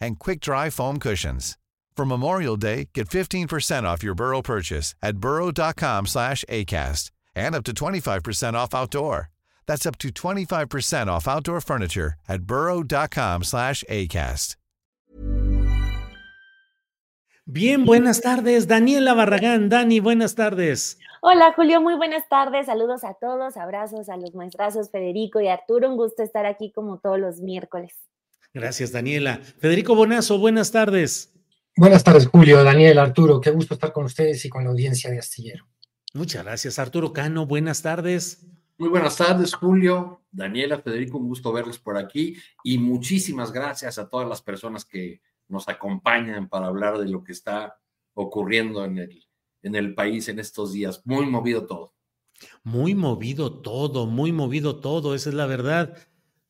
and quick-dry foam cushions. For Memorial Day, get 15% off your Burrow purchase at burrow.com slash ACAST and up to 25% off outdoor. That's up to 25% off outdoor furniture at burrow.com slash ACAST. Bien, buenas tardes. Daniela Barragán. Dani, buenas tardes. Hola Julio, muy buenas tardes. Saludos a todos, abrazos a los maestrazos Federico y Arturo. Un gusto estar aquí como todos los miércoles. Gracias, Daniela. Federico Bonazo, buenas tardes. Buenas tardes, Julio, Daniel, Arturo. Qué gusto estar con ustedes y con la audiencia de Astillero. Muchas gracias, Arturo Cano. Buenas tardes. Muy buenas tardes, Julio, Daniela, Federico, un gusto verles por aquí y muchísimas gracias a todas las personas que nos acompañan para hablar de lo que está ocurriendo en el, en el país en estos días. Muy movido todo. Muy movido todo, muy movido todo, esa es la verdad.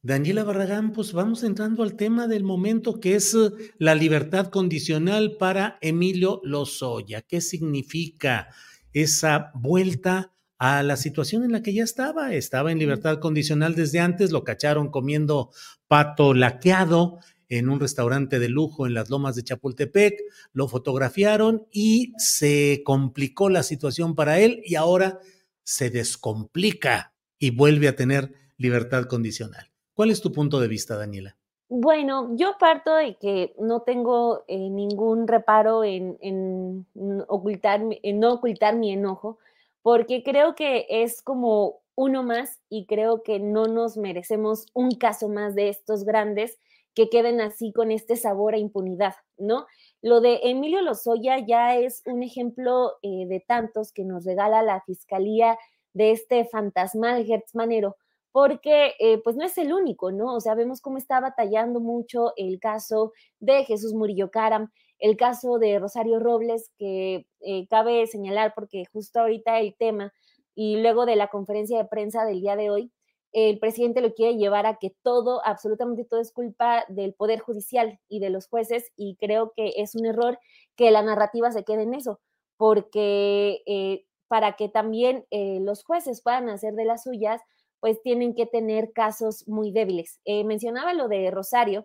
Daniela Barragán, pues vamos entrando al tema del momento que es eh, la libertad condicional para Emilio Lozoya. ¿Qué significa esa vuelta a la situación en la que ya estaba? Estaba en libertad condicional desde antes, lo cacharon comiendo pato laqueado en un restaurante de lujo en las lomas de Chapultepec, lo fotografiaron y se complicó la situación para él y ahora se descomplica y vuelve a tener libertad condicional. ¿Cuál es tu punto de vista, Daniela? Bueno, yo parto de que no tengo eh, ningún reparo en, ocultar, en no ocultar mi enojo, porque creo que es como uno más y creo que no nos merecemos un caso más de estos grandes que queden así con este sabor a impunidad, ¿no? Lo de Emilio Lozoya ya es un ejemplo eh, de tantos que nos regala la fiscalía de este fantasmal Gertz Manero porque eh, pues no es el único, ¿no? O sea, vemos cómo está batallando mucho el caso de Jesús Murillo Caram, el caso de Rosario Robles, que eh, cabe señalar porque justo ahorita el tema y luego de la conferencia de prensa del día de hoy, el presidente lo quiere llevar a que todo, absolutamente todo es culpa del Poder Judicial y de los jueces y creo que es un error que la narrativa se quede en eso, porque eh, para que también los jueces puedan hacer de las suyas, pues tienen que tener casos muy débiles. Eh, mencionaba lo de Rosario,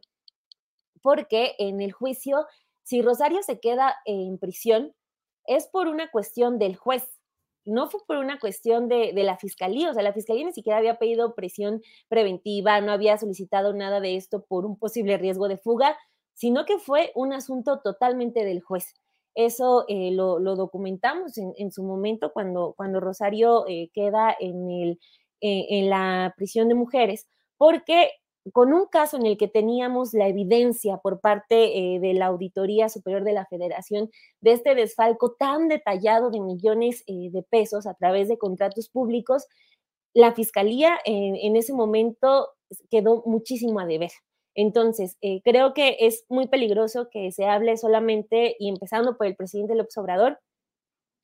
porque en el juicio, si Rosario se queda en prisión, es por una cuestión del juez, no fue por una cuestión de, de, la fiscalía, o sea, la fiscalía ni siquiera había pedido prisión preventiva, no había solicitado nada de esto por un posible riesgo de fuga, sino que fue un asunto totalmente del juez. Eso eh, lo, documentamos en, su momento cuando, cuando Rosario eh, queda en el, eh, en la prisión de mujeres, porque con un caso en el que teníamos la evidencia por parte eh, de la Auditoría Superior de la Federación de este desfalco tan detallado de millones eh, de pesos a través de contratos públicos, la Fiscalía en ese momento quedó muchísimo a deber. Entonces, creo que es muy peligroso que se hable solamente, y empezando por el presidente López Obrador,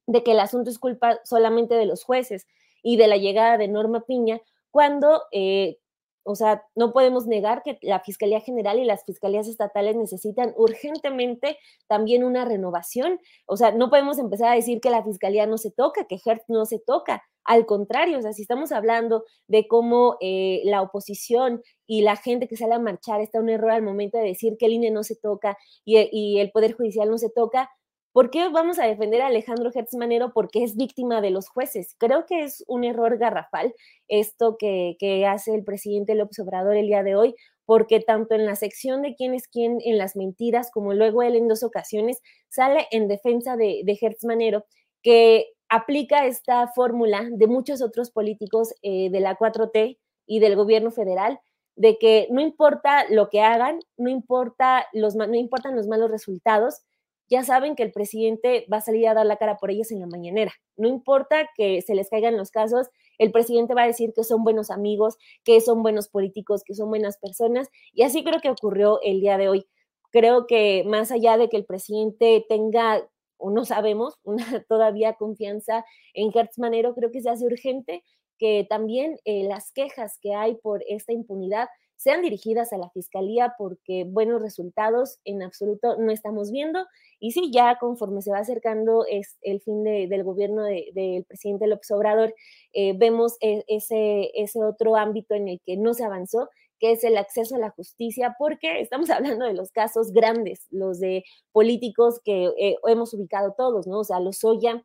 de que el asunto es culpa solamente de los jueces y de la llegada de Norma Piña, cuando, eh, o sea, no podemos negar que la Fiscalía General y las fiscalías estatales necesitan urgentemente también una renovación. O sea, no podemos empezar a decir que la Fiscalía no se toca, que Hertz no se toca. Al contrario, o sea, si estamos hablando de cómo eh, la oposición y la gente que sale a marchar está un error al momento de decir que el INE no se toca y, y el Poder Judicial no se toca, ¿Por qué vamos a defender a Alejandro Hertz Manero? Porque es víctima de los jueces. Creo que es un error garrafal esto que, hace el presidente López Obrador el día de hoy, porque tanto en la sección de quién es quién en las mentiras, como luego él en dos ocasiones sale en defensa de, de Hertz Manero, que aplica esta fórmula de muchos otros políticos eh, de la 4T y del gobierno federal, de que no importa lo que hagan, no, importa los, no importan los malos resultados, ya saben que el presidente va a salir a dar la cara por ellos en la mañanera. No importa que se les caigan los casos, el presidente va a decir que son buenos amigos, que son buenos políticos, que son buenas personas. Y así creo que ocurrió el día de hoy. Creo que más allá de que el presidente tenga, o no sabemos, una todavía confianza en Gertz Manero, creo que se hace urgente que también eh, las quejas que hay por esta impunidad sean dirigidas a la fiscalía porque buenos resultados en absoluto no estamos viendo. Y sí, ya conforme se va acercando es el fin del gobierno del presidente López Obrador, eh, vemos e, ese, ese otro ámbito en el que no se avanzó que es el acceso a la justicia, porque estamos hablando de los casos grandes, los de políticos que eh, hemos ubicado todos, ¿no? O sea, los Soya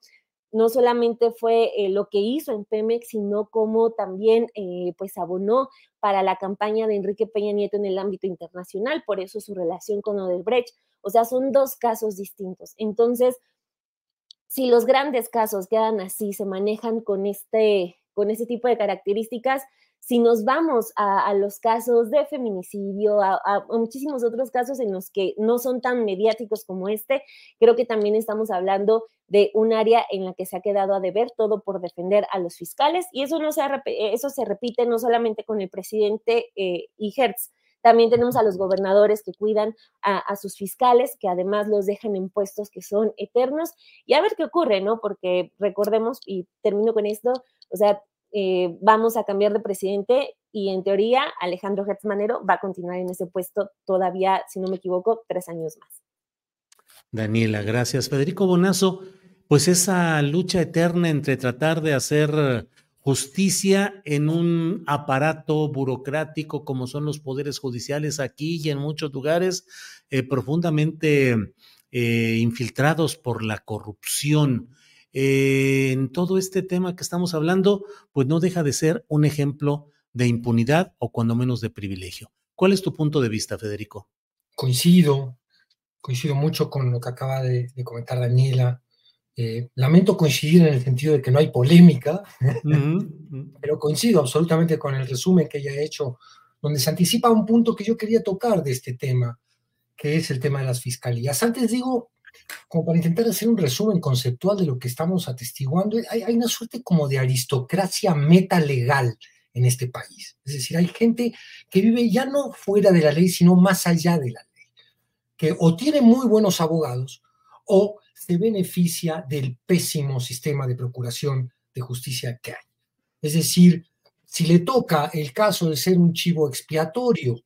no solamente fue eh, lo que hizo en Pemex, sino como también eh, pues abonó para la campaña de Enrique Peña Nieto en el ámbito internacional, por eso su relación con Odebrecht. O sea, son dos casos distintos. Entonces, si los grandes casos quedan así, se manejan con este, con este tipo de características, si nos vamos a, los casos de feminicidio, a, muchísimos otros casos en los que no son tan mediáticos como este, creo que también estamos hablando de un área en la que se ha quedado a deber todo por defender a los fiscales y eso, no se, eso se repite no solamente con el presidente eh, y Hertz, también tenemos a los gobernadores que cuidan a, a, sus fiscales, que además los dejan en puestos que son eternos. Y a ver qué ocurre, ¿no? Porque recordemos, y termino con esto, o sea, eh, vamos a cambiar de presidente y en teoría Alejandro Hertz Manero va a continuar en ese puesto todavía, si no me equivoco, tres años más. Daniela, gracias. Federico Bonazo, pues esa lucha eterna entre tratar de hacer justicia en un aparato burocrático como son los poderes judiciales aquí y en muchos lugares eh, profundamente eh, infiltrados por la corrupción. Eh, en todo este tema que estamos hablando, pues no deja de ser un ejemplo de impunidad o cuando menos de privilegio. ¿Cuál es tu punto de vista, Federico? Coincido, coincido mucho con lo que acaba de, comentar Daniela. Eh, lamento coincidir en el sentido de que no hay polémica, pero coincido absolutamente con el resumen que ella ha hecho, donde se anticipa un punto que yo quería tocar de este tema, que es el tema de las fiscalías. Antes digo, como para intentar hacer un resumen conceptual de lo que estamos atestiguando, hay, una suerte como de aristocracia metalegal en este país. Es decir, hay gente que vive ya no fuera de la ley, sino más allá de la ley, que o tiene muy buenos abogados o se beneficia del pésimo sistema de procuración de justicia que hay. Es decir, si le toca el caso de ser un chivo expiatorio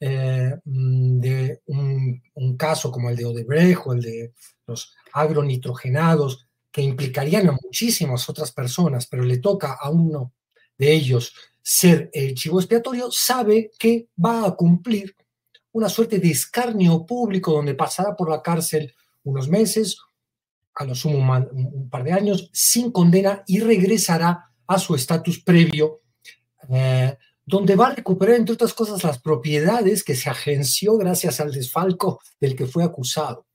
eh, mm, de un, caso como el de Odebrecht o el de los agronitrogenados, que implicarían a muchísimas otras personas, pero le toca a uno de ellos ser el chivo expiatorio, sabe que va a cumplir una suerte de escarnio público donde pasará por la cárcel unos meses, a lo sumo un, par de años, sin condena y regresará a su estatus previo eh, donde va a recuperar, entre otras cosas, las propiedades que se agenció gracias al desfalco del que fue acusado.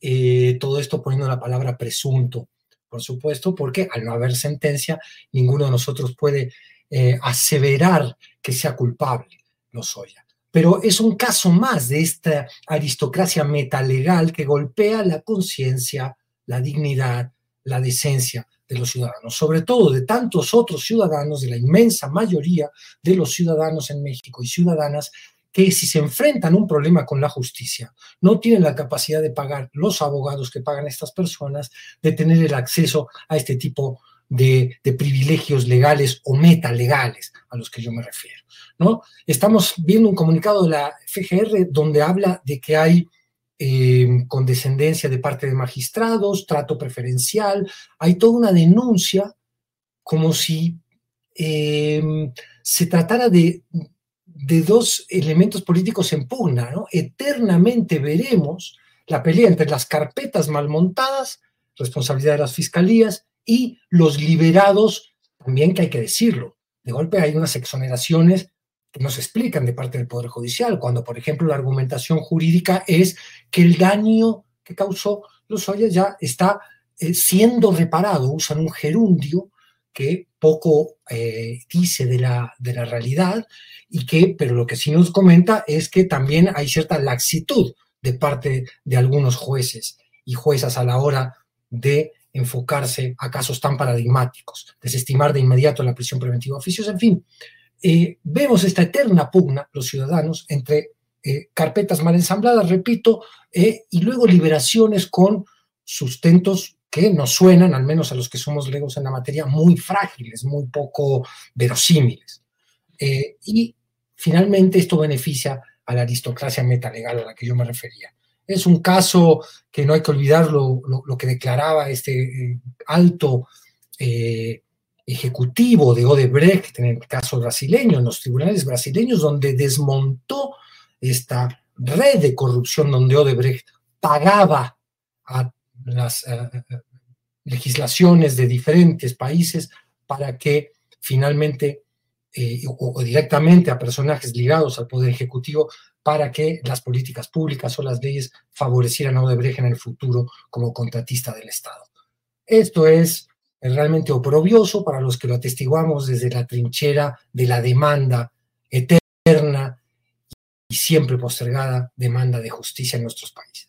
Eh, todo esto poniendo la palabra presunto, por supuesto, porque al no haber sentencia, ninguno de nosotros puede eh, aseverar que sea culpable, lo soy. Pero es un caso más de esta aristocracia metalegal que golpea la conciencia, la dignidad, la decencia de los ciudadanos, sobre todo de tantos otros ciudadanos, de la inmensa mayoría de los ciudadanos en México y ciudadanas que si se enfrentan a un problema con la justicia, no tienen la capacidad de pagar los abogados que pagan estas personas, de tener el acceso a este tipo de, privilegios legales o metalegales a los que yo me refiero. ¿no? Estamos viendo un comunicado de la FGR donde habla de que hay eh, condescendencia de parte de magistrados, trato preferencial, hay toda una denuncia como si em, se tratara de, de, dos elementos políticos en pugna, ¿no? Eternamente veremos la pelea entre las carpetas mal montadas, responsabilidad de las fiscalías, y los liberados, también que hay que decirlo. De golpe hay unas exoneraciones que no se explican de parte del Poder Judicial, cuando, por ejemplo, la argumentación jurídica es que el daño que causó Lozoya ya está eh, siendo reparado, usan un gerundio que poco eh, dice de la, de la realidad y que, pero lo que sí nos comenta es que también hay cierta laxitud de parte de algunos jueces y juezas a la hora de enfocarse a casos tan paradigmáticos, desestimar de inmediato la prisión preventiva oficios, en fin, eh, vemos esta eterna pugna, los ciudadanos, entre eh, carpetas mal ensambladas, repito, eh, y luego liberaciones con sustentos que nos suenan, al menos a los que somos legos en la materia, muy frágiles, muy poco verosímiles. y finalmente esto beneficia a la aristocracia metalegal a la que yo me refería. Es un caso que no hay que olvidar lo, que declaraba este alto ejecutivo de Odebrecht, en el caso brasileño, en los tribunales brasileños, donde desmontó esta red de corrupción donde Odebrecht pagaba a las eh, eh, legislaciones de diferentes países para que finalmente, eh, o, directamente a personajes ligados al Poder Ejecutivo, para que las políticas públicas o las leyes favorecieran a Odebrecht en el futuro como contratista del Estado. Esto es es realmente oprobioso para los que lo atestiguamos desde la trinchera de la demanda eterna y siempre postergada demanda de justicia en nuestros países.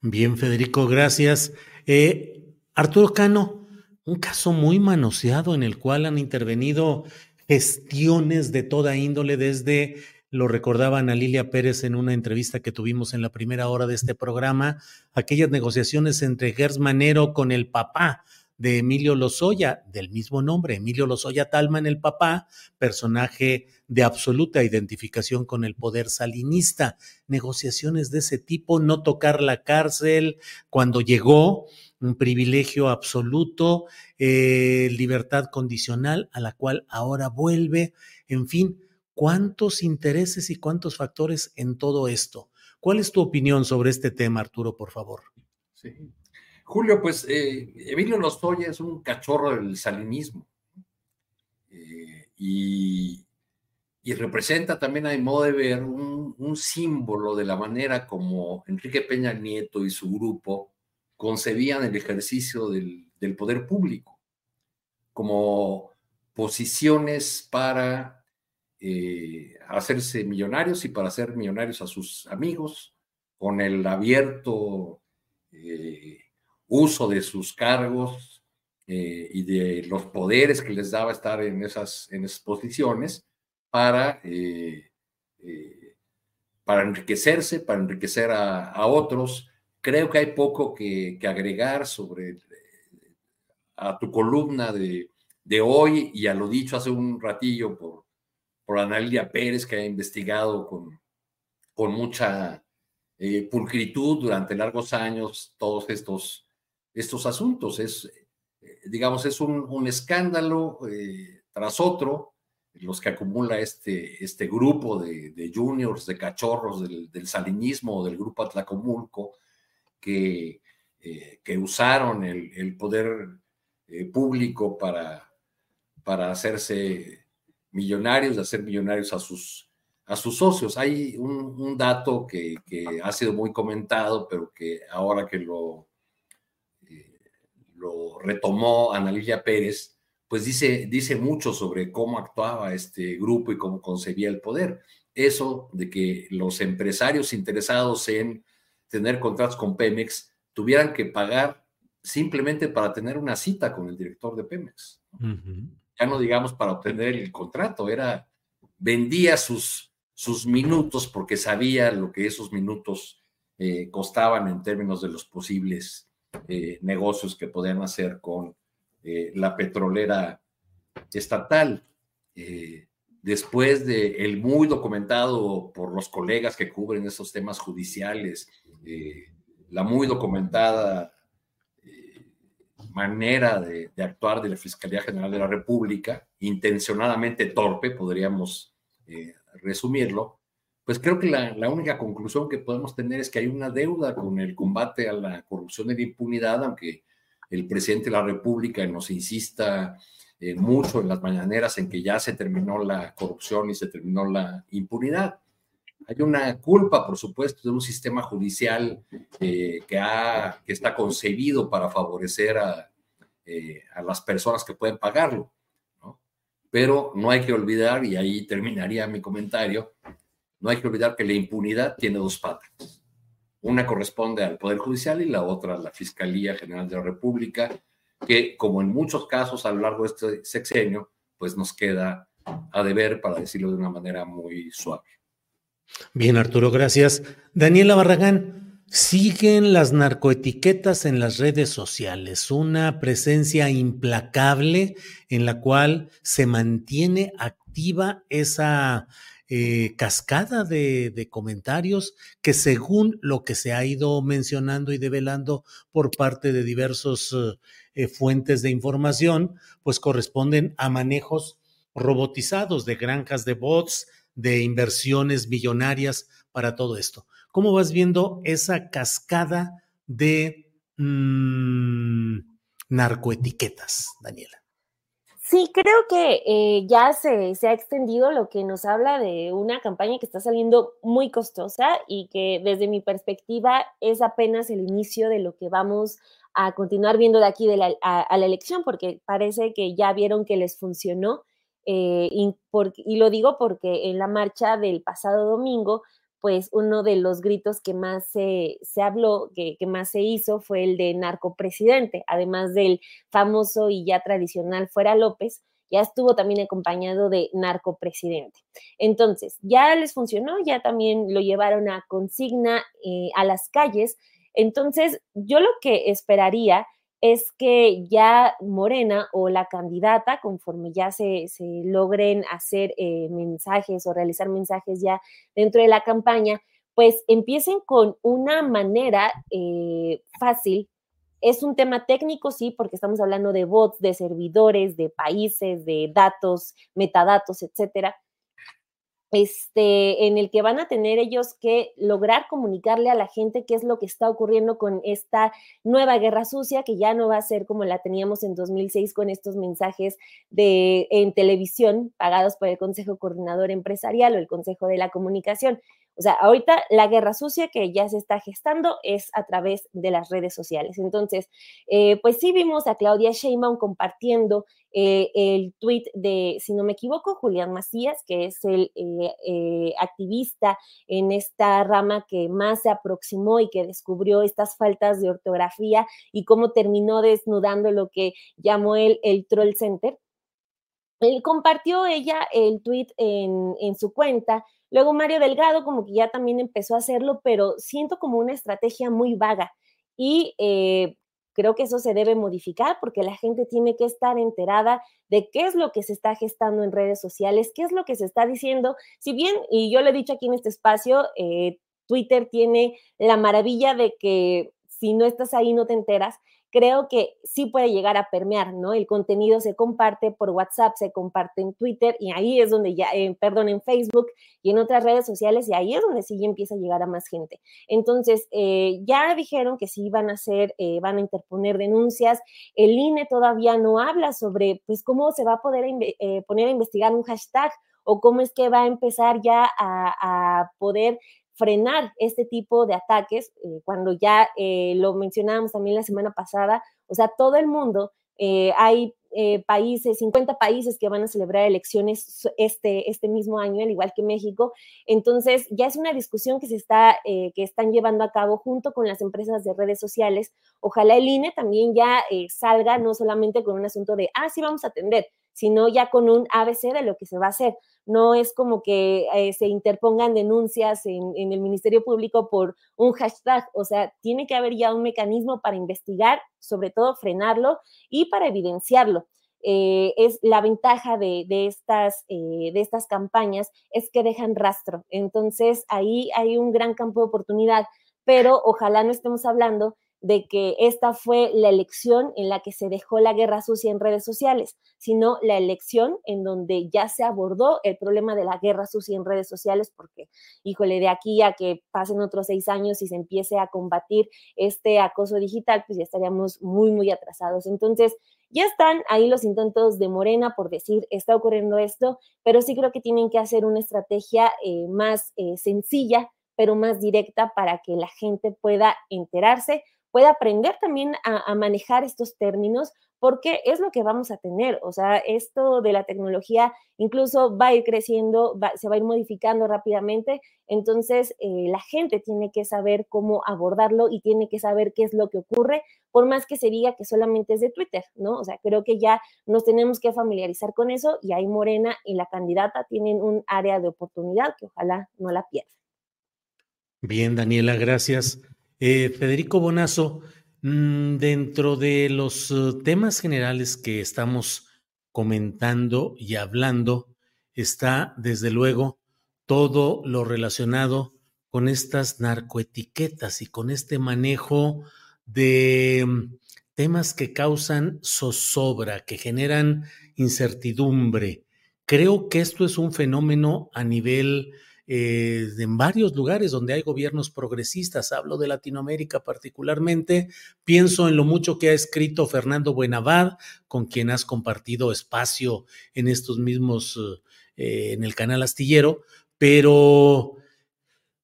Bien, Federico, gracias. Eh, Arturo Cano, un caso muy manoseado en el cual han intervenido gestiones de toda índole desde lo recordaba Ana Lilia Pérez en una entrevista que tuvimos en la primera hora de este programa, aquellas negociaciones entre Gers Manero con el papá de Emilio Lozoya, del mismo nombre, Emilio Lozoya Talman, el papá, personaje de absoluta identificación con el poder salinista. Negociaciones de ese tipo, no tocar la cárcel cuando llegó, un privilegio absoluto, eh, libertad condicional a la cual ahora vuelve, en fin, cuántos intereses y cuántos factores en todo esto. ¿Cuál es tu opinión sobre este tema, Arturo, por favor? Sí, Julio, pues eh, Emilio Lozoya es un cachorro del salinismo eh, y, representa también, a modo de ver, un, símbolo de la manera como Enrique Peña Nieto y su grupo concebían el ejercicio del, poder público como posiciones para eh, hacerse millonarios y para hacer millonarios a sus amigos, con el abierto uso de sus cargos eh, y de los poderes que les daba estar en esas, en esas posiciones para, eh, eh, para enriquecerse, para enriquecer a, otros. Creo que hay poco que, agregar sobre a tu columna de, de, hoy y a lo dicho hace un ratillo por, por Analia Pérez, que ha investigado con, con mucha pulcritud durante largos años todos estos estos asuntos. Es, eh, digamos, es un, escándalo eh, tras otro, los que acumula este, este grupo de, juniors, de cachorros del, salinismo del grupo Atlacomulco, que, eh, que usaron el, poder público para, para hacerse millonarios, hacer millonarios a sus, a sus socios. Hay un, dato que, ha sido muy comentado, pero que ahora que lo lo retomó Ana Pérez, pues dice, dice mucho sobre cómo actuaba este grupo y cómo concebía el poder. Eso de que los empresarios interesados en tener contratos con Pemex tuvieran que pagar simplemente para tener una cita con el director de Pemex. Ya no digamos para obtener el contrato, era vendía sus, sus minutos porque sabía lo que esos minutos eh, costaban en términos de los posibles eh, negocios que podían hacer con eh, la petrolera estatal. Eh, después de el muy documentado por los colegas que cubren esos temas judiciales, la muy documentada manera de, actuar de la Fiscalía General de la República, intencionadamente torpe, podríamos resumirlo, pues creo que la, única conclusión que podemos tener es que hay una deuda con el combate a la corrupción y la impunidad, aunque el presidente de la República nos insista eh, mucho en las mañaneras en que ya se terminó la corrupción y se terminó la impunidad. Hay una culpa, por supuesto, de un sistema judicial eh, que, ha, que está concebido para favorecer a, eh, a las personas que pueden pagarlo. ¿no? Pero no hay que olvidar, y ahí terminaría mi comentario, no hay que olvidar que la impunidad tiene dos patas. Una corresponde al Poder Judicial y la otra a la Fiscalía General de la República, que como en muchos casos a lo largo de este sexenio, pues nos queda a deber, para decirlo de una manera muy suave. Bien, Arturo, gracias. Daniela Barragán, siguen las narcoetiquetas en las redes sociales, una presencia implacable en la cual se mantiene activa esa eh, cascada de, comentarios que según lo que se ha ido mencionando y develando por parte de diversos eh, fuentes de información, pues corresponden a manejos robotizados de granjas de bots, de inversiones millonarias para todo esto. ¿Cómo vas viendo esa cascada de mm, narcoetiquetas, Daniela? Sí, creo que eh, ya se, se, ha extendido lo que nos habla de una campaña que está saliendo muy costosa y que desde mi perspectiva es apenas el inicio de lo que vamos a continuar viendo de aquí de la, a la elección, porque parece que ya vieron que les funcionó eh, y, lo digo porque en la marcha del pasado domingo, pues uno de los gritos que más se, habló, que, más se hizo, fue el de narcopresidente, además del famoso y ya tradicional Fuera López, ya estuvo también acompañado de narcopresidente. Entonces, ya les funcionó, ya también lo llevaron a consigna eh, a las calles. Entonces, yo lo que esperaría es que ya Morena o la candidata, conforme ya se, logren hacer eh, mensajes o realizar mensajes ya dentro de la campaña, pues empiecen con una manera eh, fácil. Es un tema técnico, sí, porque estamos hablando de bots, de servidores, de países, de datos, metadatos, etcétera este, en el que van a tener ellos que lograr comunicarle a la gente qué es lo que está ocurriendo con esta nueva guerra sucia, que ya no va a ser como la teníamos en 2006 con estos mensajes de, en televisión pagados por el Consejo Coordinador Empresarial o el Consejo de la Comunicación. O sea, ahorita la guerra sucia que ya se está gestando es a través de las redes sociales. Entonces, eh, pues sí vimos a Claudia Sheinbaum compartiendo eh, el tweet de, si no me equivoco, Julián Macías, que es el eh, activista en esta rama que más se aproximó y que descubrió estas faltas de ortografía y cómo terminó desnudando lo que llamó él el Troll Center. Él compartió ella el tweet en, en su cuenta Luego Mario Delgado como que ya también empezó a hacerlo, pero siento como una estrategia muy vaga y eh, creo que eso se debe modificar porque la gente tiene que estar enterada de qué es lo que se está gestando en redes sociales, qué es lo que se está diciendo. Si bien, y yo le he dicho aquí en este espacio, eh, Twitter tiene la maravilla de que si no estás ahí no te enteras, creo que sí puede llegar a permear, ¿no? El contenido se comparte por WhatsApp, se comparte en Twitter y ahí es donde ya, eh, perdón, en Facebook y en otras redes sociales y ahí es donde sí empieza a llegar a más gente. Entonces, eh, ya dijeron que sí van a hacer, eh, van a interponer denuncias. El INE todavía no habla sobre, pues, cómo se va a poder poner a investigar un hashtag o cómo es que va a empezar ya a poder frenar este tipo de ataques, eh, cuando ya eh, lo mencionábamos también la semana pasada, o sea, todo el mundo, eh, hay países, 50 países que van a celebrar elecciones este, este mismo año, al igual que México, entonces ya es una discusión que se está, que están llevando a cabo junto con las empresas de redes sociales. Ojalá el INE también ya salga no solamente con un asunto de, ah, sí, vamos a atender, sino ya con un ABC de lo que se va a hacer. No es como que eh, se interpongan denuncias en, el Ministerio Público por un hashtag, o sea, tiene que haber ya un mecanismo para investigar, sobre todo frenarlo y para evidenciarlo. Eh, es la ventaja de, estas, eh, de estas campañas es que dejan rastro. Entonces ahí hay un gran campo de oportunidad, pero ojalá no estemos hablando de que esta fue la elección en la que se dejó la guerra sucia en redes sociales, sino la elección en donde ya se abordó el problema de la guerra sucia en redes sociales, porque, híjole, de aquí a que pasen otros seis años y se empiece a combatir este acoso digital, pues ya estaríamos muy, muy atrasados. Entonces, ya están ahí los intentos de Morena por decir, está ocurriendo esto, pero sí creo que tienen que hacer una estrategia eh, más eh, sencilla, pero más directa para que la gente pueda enterarse, pueda aprender también a, manejar estos términos, porque es lo que vamos a tener. O sea, esto de la tecnología incluso va a ir creciendo, se va a ir modificando rápidamente. Entonces, eh, la gente tiene que saber cómo abordarlo y tiene que saber qué es lo que ocurre, por más que se diga que solamente es de Twitter, ¿no? O sea, creo que ya nos tenemos que familiarizar con eso y ahí Morena y la candidata tienen un área de oportunidad que ojalá no la pierdan. Bien, Daniela, gracias. Eh, Federico Bonazo, mm, dentro de los eh, temas generales que estamos comentando y hablando, está desde luego todo lo relacionado con estas narcoetiquetas y con este manejo de mm, temas que causan zozobra, que generan incertidumbre. Creo que esto es un fenómeno a nivel eh, en varios lugares donde hay gobiernos progresistas, hablo de Latinoamérica particularmente, pienso en lo mucho que ha escrito Fernando Buenavad, con quien has compartido espacio en estos mismos, eh, en el canal astillero, pero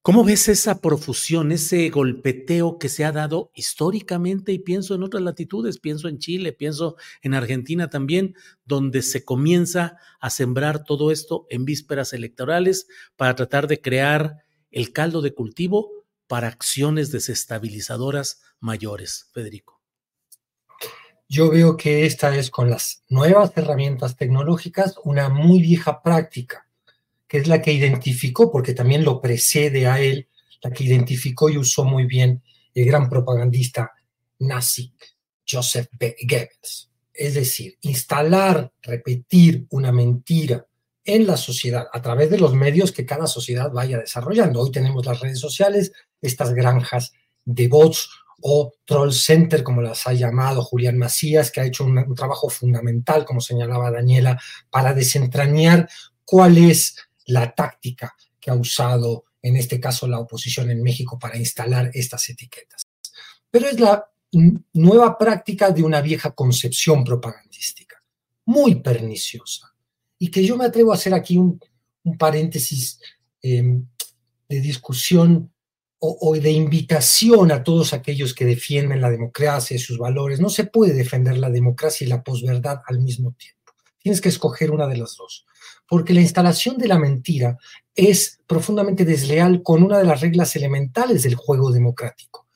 ¿Cómo ves esa profusión, ese golpeteo que se ha dado históricamente? Y pienso en otras latitudes, pienso en Chile, pienso en Argentina también, donde se comienza a sembrar todo esto en vísperas electorales para tratar de crear el caldo de cultivo para acciones desestabilizadoras mayores. Federico. Yo veo que esta es con las nuevas herramientas tecnológicas una muy vieja práctica que es la que identificó, porque también lo precede a él, la que identificó y usó muy bien el gran propagandista nazi Joseph Goebbels. Es decir, instalar, repetir una mentira en la sociedad a través de los medios que cada sociedad vaya desarrollando. Hoy tenemos las redes sociales, estas granjas de bots o troll center, como las ha llamado Julián Macías, que ha hecho un, un trabajo fundamental, como señalaba Daniela, para desentrañar cuál es la táctica que ha usado en este caso la oposición en México para instalar estas etiquetas. Pero es la nueva práctica de una vieja concepción propagandística, muy perniciosa, y que yo me atrevo a hacer aquí un, paréntesis em, de discusión o, o, de invitación a todos aquellos que defienden la democracia y sus valores. No se puede defender la democracia y la posverdad al mismo tiempo. Tienes que escoger una de las dos porque la instalación de la mentira es profundamente desleal con una de las reglas elementales del juego democrático,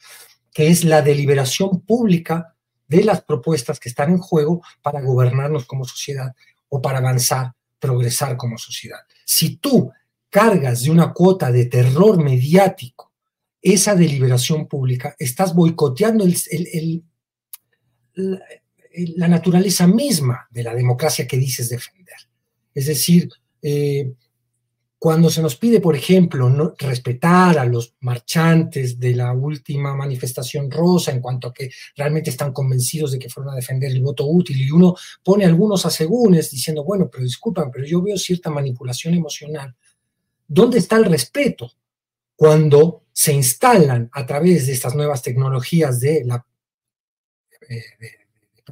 que es la deliberación pública de las propuestas que están en juego para gobernarnos como sociedad o para avanzar, progresar como sociedad. Si tú cargas de una cuota de terror mediático esa deliberación pública, estás boicoteando la naturaleza misma de la democracia que dices defender. Es decir, eh, cuando se nos pide, por ejemplo, no, respetar a los marchantes de la última manifestación rosa en cuanto a que realmente están convencidos de que fueron a defender el voto útil y uno pone algunos asegúnes diciendo, bueno, pero disculpan, pero yo veo cierta manipulación emocional. ¿Dónde está el respeto cuando se instalan a través de estas nuevas tecnologías de, la, eh,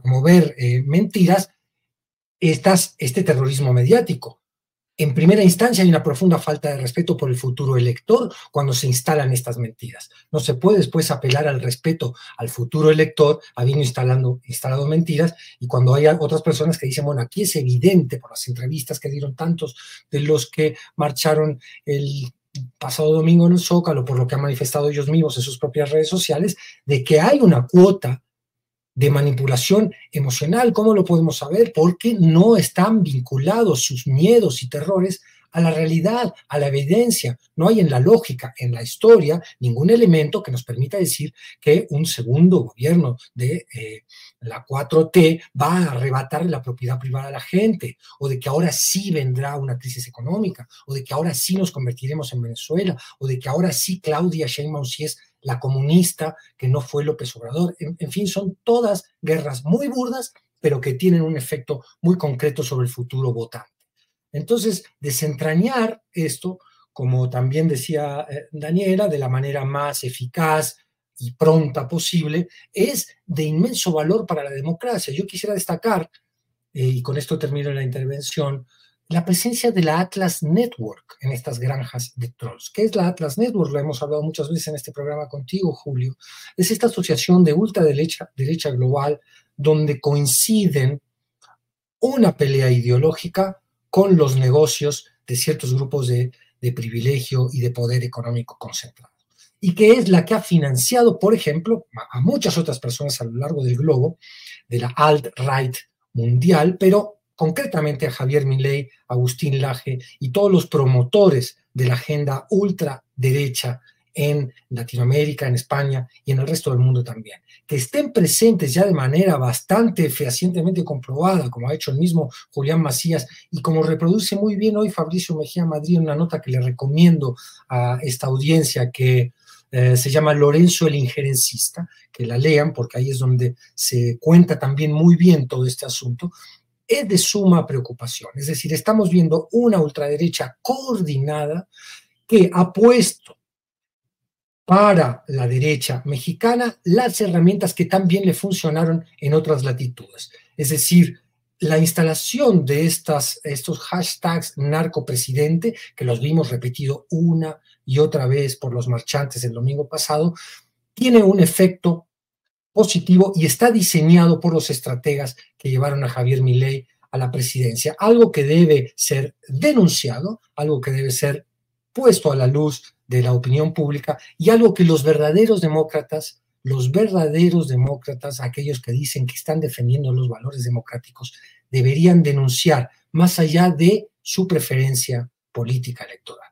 promover eh, mentiras estas, este terrorismo mediático. En primera instancia hay una profunda falta de respeto por el futuro elector cuando se instalan estas mentiras. No se puede después apelar al respeto al futuro elector habiendo instalando, instalado mentiras y cuando hay otras personas que dicen, bueno, aquí es evidente por las entrevistas que dieron tantos de los que marcharon el pasado domingo en el Zócalo, por lo que han manifestado ellos mismos en sus propias redes sociales, de que hay una cuota de manipulación emocional. ¿Cómo lo podemos saber? Porque no están vinculados sus miedos y terrores a la realidad, a la evidencia. No hay en la lógica, en la historia, ningún elemento que nos permita decir que un segundo gobierno de eh, la 4T va a arrebatarle la propiedad privada a la gente, o de que ahora sí vendrá una crisis económica, o de que ahora sí nos convertiremos en Venezuela, o de que ahora sí Claudia Sheinbaum sí es la comunista, que no fue López Obrador. En, fin, son todas guerras muy burdas, pero que tienen un efecto muy concreto sobre el futuro votante. Entonces, desentrañar esto, como también decía eh, Daniela, de la manera más eficaz y pronta posible, es de inmenso valor para la democracia. Yo quisiera destacar, eh, y con esto termino la intervención, la presencia de la Atlas Network en estas granjas de trolls. ¿Qué es la Atlas Network? Lo hemos hablado muchas veces en este programa contigo, Julio. Es esta asociación de ultraderecha derecha global donde coinciden una pelea ideológica con los negocios de ciertos grupos de, de privilegio y de poder económico concentrado. Y que es la que ha financiado, por ejemplo, a muchas otras personas a lo largo del globo, de la alt-right mundial, pero concretamente a Javier Milei, Agustín Laje y todos los promotores de la agenda ultraderecha en Latinoamérica, en España y en el resto del mundo también. Que estén presentes ya de manera bastante fehacientemente comprobada, como ha hecho el mismo Julián Macías y como reproduce muy bien hoy Fabricio Mejía Madrid en una nota que le recomiendo a esta audiencia que eh, se llama Lorenzo el Injerencista, que la lean porque ahí es donde se cuenta también muy bien todo este asunto es de suma preocupación. Es decir, estamos viendo una ultraderecha coordinada que ha puesto para la derecha mexicana las herramientas que también le funcionaron en otras latitudes. Es decir, la instalación de estas, estos hashtags narcopresidente, que los vimos repetido una y otra vez por los marchantes el domingo pasado, tiene un efecto positivo y está diseñado por los estrategas que llevaron a Javier Milei a la presidencia, algo que debe ser denunciado, algo que debe ser puesto a la luz de la opinión pública y algo que los verdaderos demócratas, los verdaderos demócratas, aquellos que dicen que están defendiendo los valores democráticos, deberían denunciar más allá de su preferencia política electoral.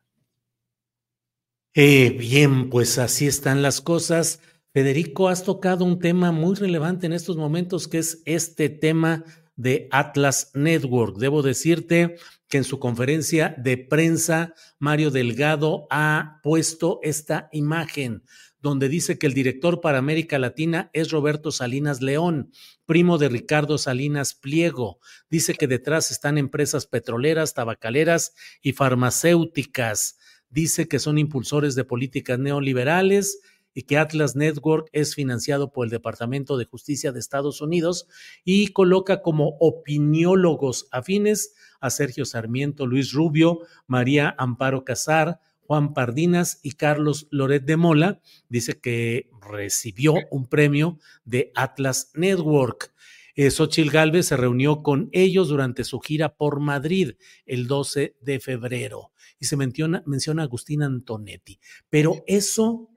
Eh, bien, pues así están las cosas. Federico, has tocado un tema muy relevante en estos momentos, que es este tema de Atlas Network. Debo decirte que en su conferencia de prensa, Mario Delgado ha puesto esta imagen donde dice que el director para América Latina es Roberto Salinas León, primo de Ricardo Salinas Pliego. Dice que detrás están empresas petroleras, tabacaleras y farmacéuticas. Dice que son impulsores de políticas neoliberales y que Atlas Network es financiado por el Departamento de Justicia de Estados Unidos y coloca como opiniólogos afines a Sergio Sarmiento, Luis Rubio, María Amparo Casar, Juan Pardinas y Carlos Loret de Mola. Dice que recibió un premio de Atlas Network. Eh, Xochil Gálvez se reunió con ellos durante su gira por Madrid el 12 de febrero y se menciona, menciona a Agustín Antonetti. Pero eso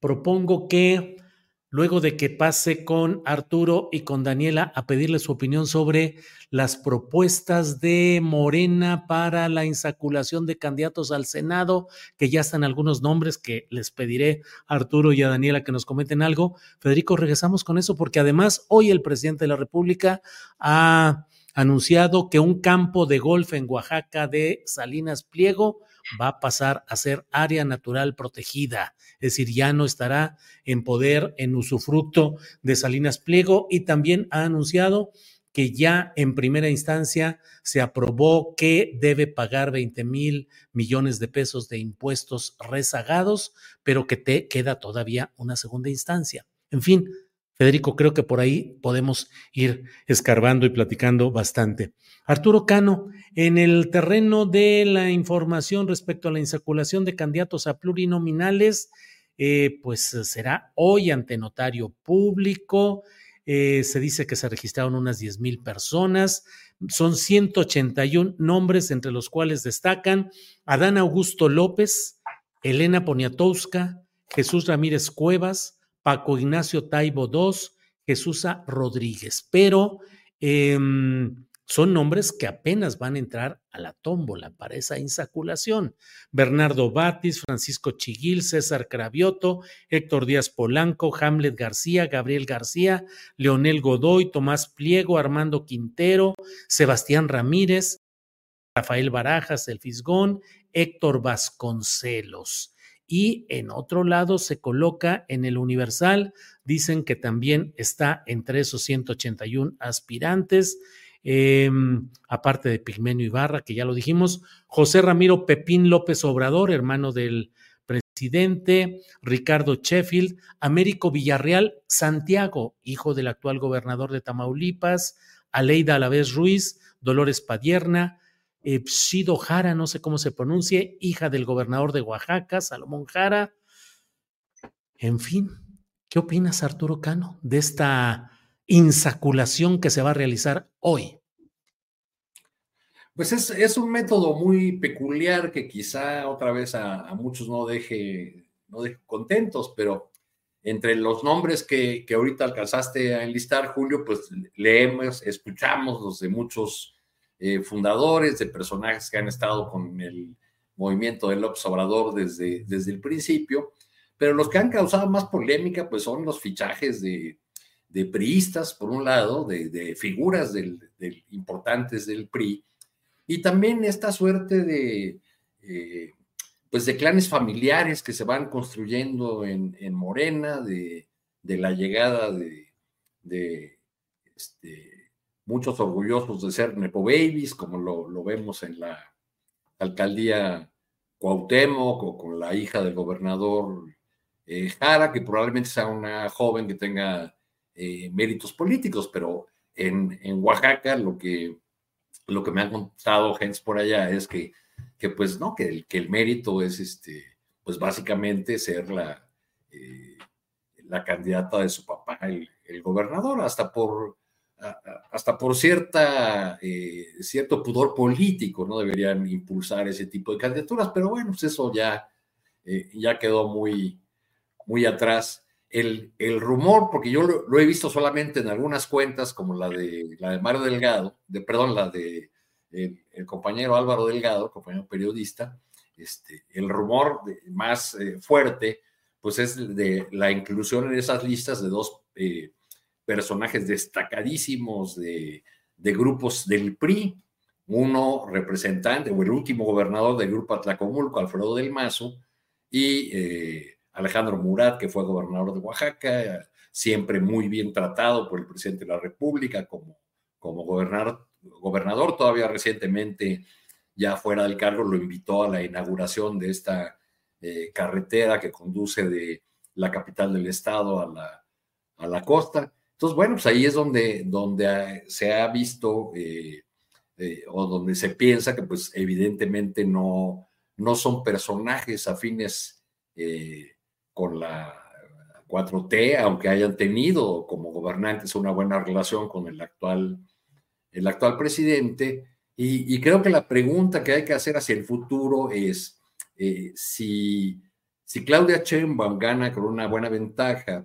propongo que luego de que pase con Arturo y con Daniela a pedirle su opinión sobre las propuestas de Morena para la insaculación de candidatos al Senado, que ya están algunos nombres que les pediré a Arturo y a Daniela que nos comenten algo. Federico, regresamos con eso porque además hoy el presidente de la República ha anunciado que un campo de golf en Oaxaca de Salinas Pliego va a pasar a ser área natural protegida, es decir, ya no estará en poder, en usufructo de Salinas Pliego y también ha anunciado que ya en primera instancia se aprobó que debe pagar 20 mil millones de pesos de impuestos rezagados, pero que te queda todavía una segunda instancia. En fin, Federico, creo que por ahí podemos ir escarbando y platicando bastante. Arturo Cano, en el terreno de la información respecto a la insaculación de candidatos a plurinominales, eh, pues será hoy ante notario público. Eh, se dice que se registraron unas 10 mil personas. Son 181 nombres, entre los cuales destacan Adán Augusto López, Elena Poniatowska, Jesús Ramírez Cuevas, Paco Ignacio Taibo II, Jesús Rodríguez, pero em, son nombres que apenas van a entrar a la tómbola para esa insaculación. Bernardo Batis, Francisco Chiguil, César Cravioto, Héctor Díaz Polanco, Hamlet García, Gabriel García, Leonel Godoy, Tomás Pliego, Armando Quintero, Sebastián Ramírez, Rafael Barajas, El Fisgón, Héctor Vasconcelos. Y en otro lado se coloca en el Universal, dicen que también está entre esos 181 aspirantes. Em, aparte de Pigmenio Ibarra, que ya lo dijimos, José Ramiro Pepín López Obrador, hermano del presidente, Ricardo Sheffield, Américo Villarreal Santiago, hijo del actual gobernador de Tamaulipas, Aleida Alavés Ruiz, Dolores Padierna, Psido Jara, no sé cómo se pronuncie, hija del gobernador de Oaxaca, Salomón Jara. En fin, ¿qué opinas, Arturo Cano, de esta insaculación que se va a realizar hoy? Pues es, un método muy peculiar que quizá otra vez a, muchos no deje, no deje contentos, pero entre los nombres que, que, ahorita alcanzaste a enlistar, Julio, pues leemos, escuchamos los de muchos eh, fundadores, de personajes que han estado con el movimiento del López Obrador desde, desde el principio, pero los que han causado más polémica, pues son los fichajes de, de priistas, por un lado, de, figuras del, importantes del PRI, y también esta suerte de, eh, pues de clanes familiares que se van construyendo en, Morena, de, la llegada de, este, muchos orgullosos de ser Nepo Babies, como lo, vemos en la alcaldía Cuauhtémoc o con la hija del gobernador eh, Jara, que probablemente sea una joven que tenga eh, méritos políticos, pero en, en Oaxaca lo que lo que me han contado gente por allá es que, que pues no, que el, que el mérito es este, pues básicamente ser la, eh, la candidata de su papá, el, gobernador, hasta por, hasta por cierta, eh, cierto pudor político, ¿no? Deberían impulsar ese tipo de candidaturas, pero bueno, pues eso ya, eh, ya quedó muy, muy atrás el, rumor, porque yo lo, he visto solamente en algunas cuentas, como la de, la de Mario Delgado, de, perdón, la de el, compañero Álvaro Delgado, compañero periodista, este, el rumor más eh, fuerte, pues es de la inclusión en esas listas de dos personajes destacadísimos de, grupos del PRI, uno representante o el último gobernador del grupo Atlacomulco, Alfredo del Mazo, y eh, Alejandro Murat, que fue gobernador de Oaxaca, siempre muy bien tratado por el presidente de la República como, como gobernador, gobernador, todavía recientemente, ya fuera del cargo, lo invitó a la inauguración de esta eh, carretera que conduce de la capital del estado a la, a la costa. Entonces, bueno, pues ahí es donde, donde se ha visto eh, eh, o donde se piensa que pues evidentemente no, no son personajes afines con la 4T, aunque hayan tenido como gobernantes una buena relación con el actual, el actual presidente. Y, creo que la pregunta que hay que hacer hacia el futuro es eh, si, si Claudia Sheinbaum gana con una buena ventaja,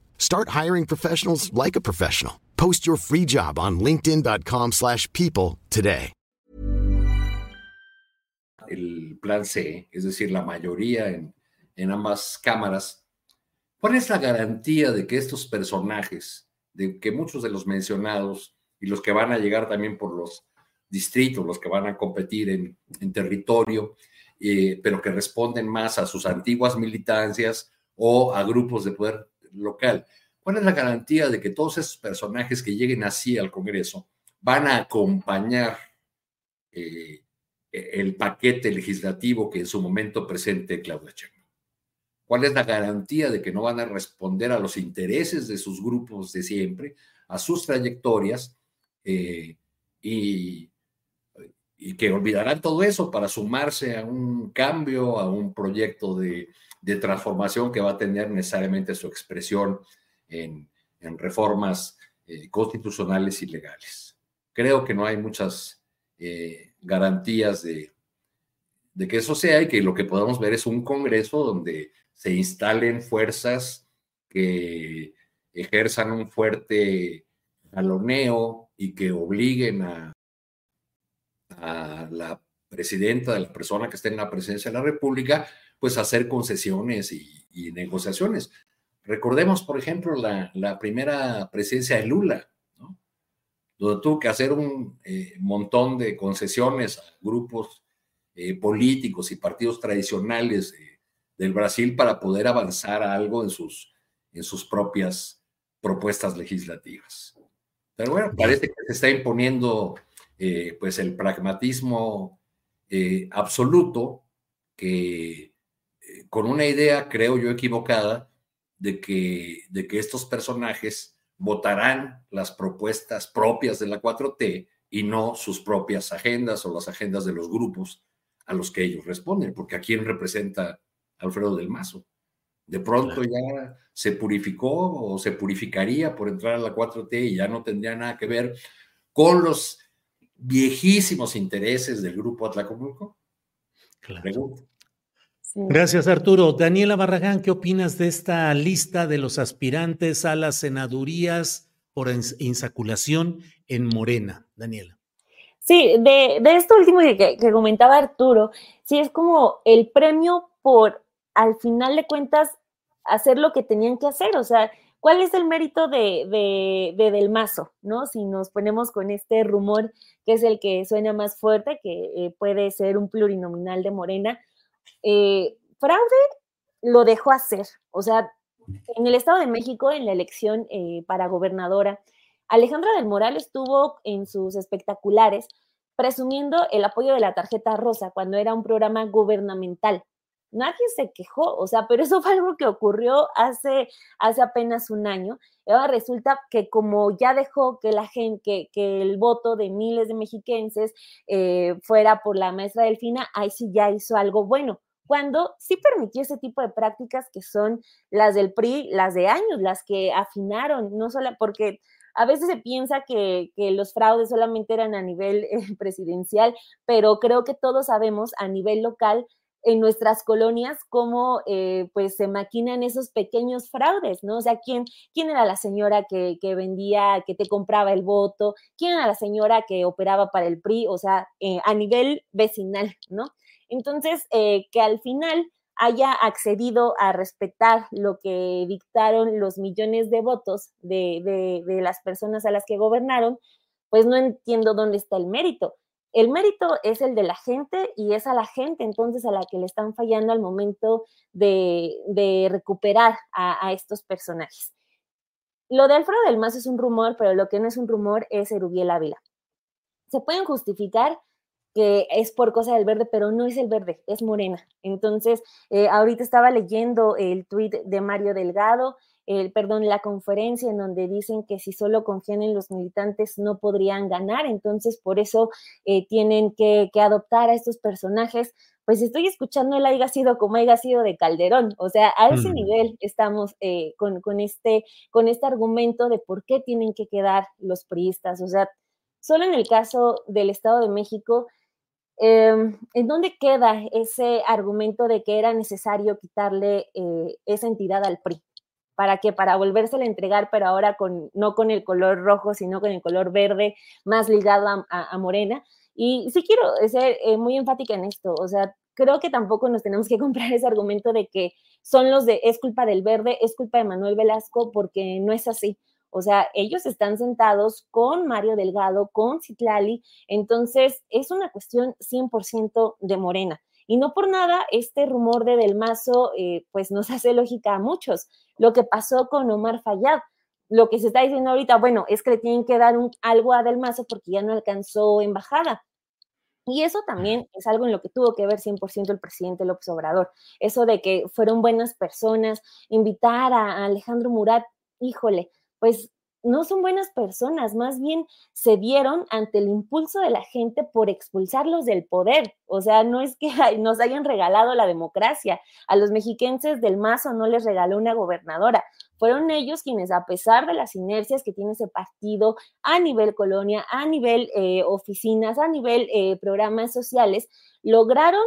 Start hiring professionals like a professional. Post your free job on linkedin.com/people today. El plan C, es decir, la mayoría en, en ambas cámaras. ¿Cuál es la garantía de que estos personajes, de que muchos de los mencionados y los que van a llegar también por los distritos, los que van a competir en, en territorio, eh, pero que responden más a sus antiguas militancias o a grupos de poder local. ¿Cuál es la garantía de que todos esos personajes que lleguen así al Congreso van a acompañar eh, el paquete legislativo que en su momento presente Claudia Sheinbaum? ¿Cuál es la garantía de que no van a responder a los intereses de sus grupos de siempre, a sus trayectorias eh, y, y, que olvidarán todo eso para sumarse a un cambio, a un proyecto de, de transformación que va a tener necesariamente su expresión en, en reformas eh, constitucionales y legales? Creo que no hay muchas eh, garantías de, de que eso sea y que lo que podamos ver es un Congreso donde se instalen fuerzas que ejerzan un fuerte jaloneo y que obliguen a, a la presidenta, de la persona que esté en la presidencia de la República, pues hacer concesiones y, negociaciones. Recordemos, por ejemplo, la, la, primera presidencia de Lula, ¿no? donde tuvo que hacer un eh, montón de concesiones a grupos eh, políticos y partidos tradicionales del Brasil para poder avanzar a algo en sus, en sus propias propuestas legislativas. Pero bueno, parece que se está imponiendo eh, pues el pragmatismo eh, absoluto que con una idea, creo yo, equivocada de que, de que estos personajes votarán las propuestas propias de la 4T y no sus propias agendas o las agendas de los grupos a los que ellos responden, porque a quién representa Alfredo del Mazo. De pronto ya se purificó o se purificaría por entrar a la 4T y ya no tendría nada que ver con los viejísimos intereses del grupo Atlacomulco. Claro. Gracias, Arturo. Daniela Barragán, ¿qué opinas de esta lista de los aspirantes a las senadurías por insaculación en Morena? Daniela. Sí, de, de esto último que, comentaba Arturo, sí es como el premio por, al final de cuentas, hacer lo que tenían que hacer. O sea, ¿cuál es el mérito de, de, Del Mazo? ¿no? Si nos ponemos con este rumor que es el que suena más fuerte, que eh, puede ser un plurinominal de Morena, eh, fraude lo dejó hacer. O sea, en el Estado de México, en la elección eh, para gobernadora, Alejandra del Moral estuvo en sus espectaculares presumiendo el apoyo de la tarjeta rosa cuando era un programa gubernamental. Nadie se quejó, o sea, pero eso fue algo que ocurrió hace, hace apenas un año. Y ahora resulta que como ya dejó que la gente, que, el voto de miles de mexiquenses eh, fuera por la maestra Delfina, ahí sí ya hizo algo bueno cuando sí permitió ese tipo de prácticas que son las del PRI, las de años, las que afinaron, no solo porque a veces se piensa que, los fraudes solamente eran a nivel eh, presidencial, pero creo que todos sabemos a nivel local en nuestras colonias cómo eh, pues se maquinan esos pequeños fraudes, ¿no? O sea, ¿quién, quién era la señora que, vendía, que te compraba el voto? ¿Quién era la señora que operaba para el PRI? O sea, eh, a nivel vecinal, ¿no? Entonces, que al final haya accedido a respetar lo que dictaron los millones de votos de, las personas a las que gobernaron, pues no entiendo dónde está el mérito. El mérito es el de la gente y es a la gente entonces a la que le están fallando al momento de, recuperar a, estos personajes. Lo de Alfredo del Mazo es un rumor, pero lo que no es un rumor es Erubiel Ávila. Se pueden justificar que es por cosa del verde, pero no es el verde, es morena. Entonces, eh, ahorita estaba leyendo el tuit de Mario Delgado, el, perdón, la conferencia en donde dicen que si solo confían en los militantes no podrían ganar, entonces por eso eh, tienen que, adoptar a estos personajes. Pues estoy escuchando el haya sido como haya sido de Calderón, o sea, a ese nivel estamos eh, con, con, este, con este argumento de por qué tienen que quedar los priistas, o sea, solo en el caso del Estado de México, Em, ¿En dónde queda ese argumento de que era necesario quitarle eh, esa entidad al PRI? ¿Para qué? Para volvérsela a entregar, pero ahora con, no con el color rojo, sino con el color verde, más ligado a, Morena. Y sí quiero ser eh, muy enfática en esto, o sea, creo que tampoco nos tenemos que comprar ese argumento de que son los de es culpa del verde, es culpa de Manuel Velasco, porque no es así. O sea, ellos están sentados con Mario Delgado, con Citlali, entonces es una cuestión 100% de Morena. Y no por nada, este rumor de Del Mazo, eh, pues nos hace lógica a muchos. Lo que pasó con Omar Fayad, lo que se está diciendo ahorita, bueno, es que le tienen que dar un, algo a Del Mazo porque ya no alcanzó embajada. Y eso también es algo en lo que tuvo que ver 100% el presidente López Obrador. Eso de que fueron buenas personas, invitar a Alejandro Murat, híjole, pues no son buenas personas, más bien se dieron ante el impulso de la gente por expulsarlos del poder. O sea, no es que nos hayan regalado la democracia. A los mexiquenses del Mazo no les regaló una gobernadora. Fueron ellos quienes, a pesar de las inercias que tiene ese partido a nivel colonia, a nivel eh, oficinas, a nivel eh, programas sociales, lograron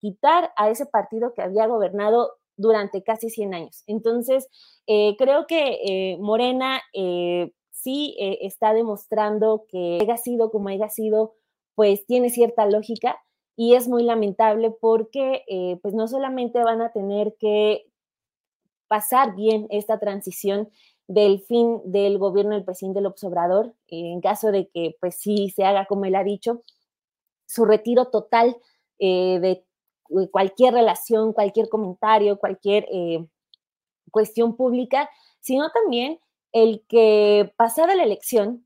quitar a ese partido que había gobernado durante casi 100 años. Entonces, eh, creo que eh, Morena eh, sí está demostrando que haya sido como haya sido, pues tiene cierta lógica y es muy lamentable porque pues no solamente van a tener que pasar bien esta transición del fin del gobierno del presidente López Obrador, en caso de que pues sí se haga como él ha dicho, su retiro total de eh, cualquier relación, cualquier comentario, cualquier eh, cuestión pública, sino también el que pasada la elección,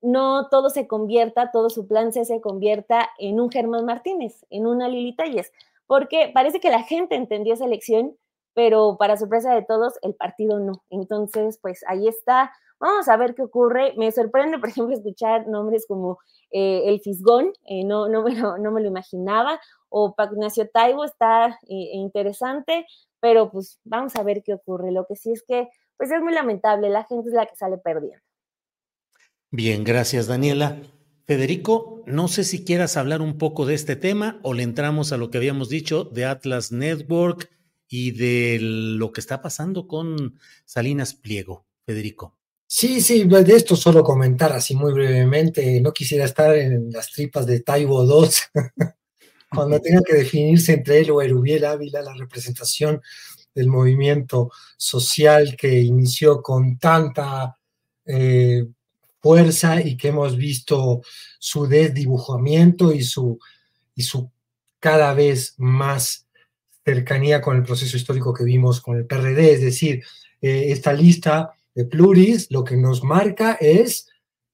no todo se convierta, todo su plan se, convierta en un Germán Martínez, en una Lili Talles, porque parece que la gente entendió esa elección, pero para sorpresa de todos, el partido no. Entonces, pues ahí está. Vamos a ver qué ocurre. Me sorprende, por ejemplo, escuchar nombres como eh, el Fisgón, no, no, me no me lo imaginaba, o Pac Ignacio Taibo está eh, interesante, pero pues vamos a ver qué ocurre. Lo que sí es que pues es muy lamentable, la gente es la que sale perdiendo. Bien, gracias Daniela. Federico, no sé si quieras hablar un poco de este tema o le entramos a lo que habíamos dicho de Atlas Network y de lo que está pasando con Salinas Pliego. Federico. Sí, sí, de esto solo comentar así muy brevemente. No quisiera estar en las tripas de Taibo 2, cuando tenga que definirse entre él o Erubiel Ávila la representación del movimiento social que inició con tanta eh, fuerza y que hemos visto su desdibujamiento y su, y su cada vez más cercanía con el proceso histórico que vimos con el PRD, es decir, eh, esta lista de pluris lo que nos marca es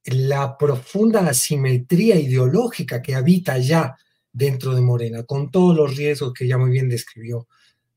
la profunda asimetría ideológica que habita ya dentro de Morena, con todos los riesgos que ya muy bien describió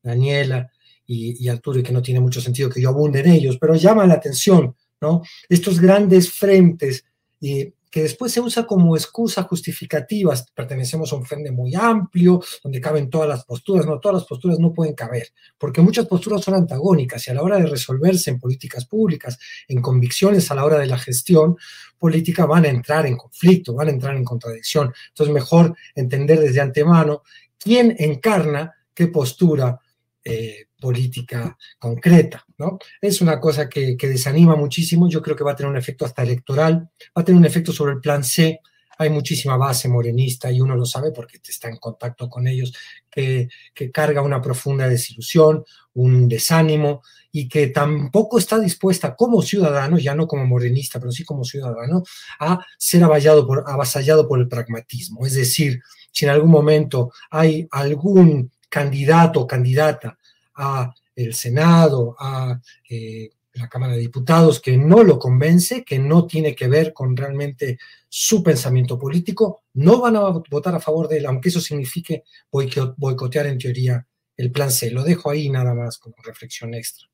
Daniela y, Arturo, y que no tiene mucho sentido que yo abunde en ellos, pero llama la atención, ¿no? Estos grandes frentes y que después se usa como excusa justificativa. Pertenecemos a un frente muy amplio, donde caben todas las posturas. No, todas las posturas no pueden caber, porque muchas posturas son antagónicas y a la hora de resolverse en políticas públicas, en convicciones a la hora de la gestión política, van a entrar en conflicto, van a entrar en contradicción. Entonces, mejor entender desde antemano quién encarna qué postura eh, política concreta, ¿no? Es una cosa que, desanima muchísimo, yo creo que va a tener un efecto hasta electoral, va a tener un efecto sobre el plan C, hay muchísima base morenista y uno lo sabe porque está en contacto con ellos, que, que carga una profunda desilusión, un desánimo y que tampoco está dispuesta como ciudadano, ya no como morenista, pero sí como ciudadano, a ser por, avasallado por el pragmatismo. Es decir, si en algún momento hay algún candidato o candidata a el Senado, a eh, la Cámara de Diputados, que no lo convence, que no tiene que ver con realmente su pensamiento político, no van a votar a favor de él, aunque eso signifique boicotear en teoría el plan C. Lo dejo ahí nada más como reflexión extra.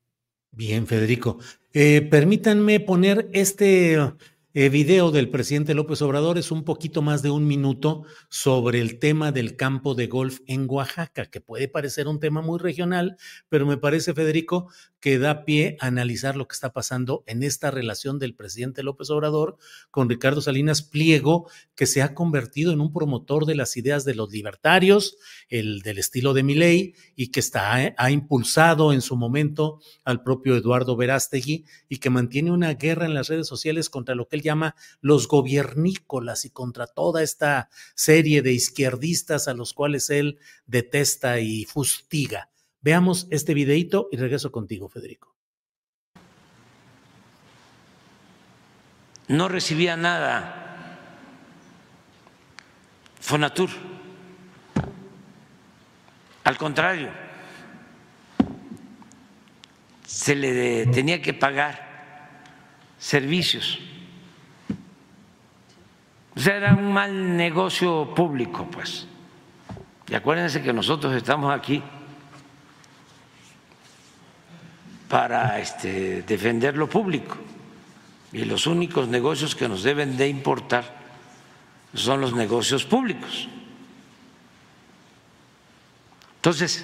Bien, Federico. Eh, permítanme poner este el video del presidente López Obrador es un poquito más de un minuto sobre el tema del campo de golf en Oaxaca, que puede parecer un tema muy regional, pero me parece, Federico, que da pie a analizar lo que está pasando en esta relación del presidente López Obrador con Ricardo Salinas Pliego, que se ha convertido en un promotor de las ideas de los libertarios, el del estilo de Milei, y que está, eh, ha impulsado en su momento al propio Eduardo Verástegui y que mantiene una guerra en las redes sociales contra lo que él llama los gobiernícolas y contra toda esta serie de izquierdistas a los cuales él detesta y fustiga. Veamos este videito y regreso contigo, Federico. No recibía nada Fonatur. Al contrario, se le tenía que pagar servicios era un mal negocio público, pues. Y acuérdense que nosotros estamos aquí para este, defender lo público. Y los únicos negocios que nos deben de importar son los negocios públicos. Entonces,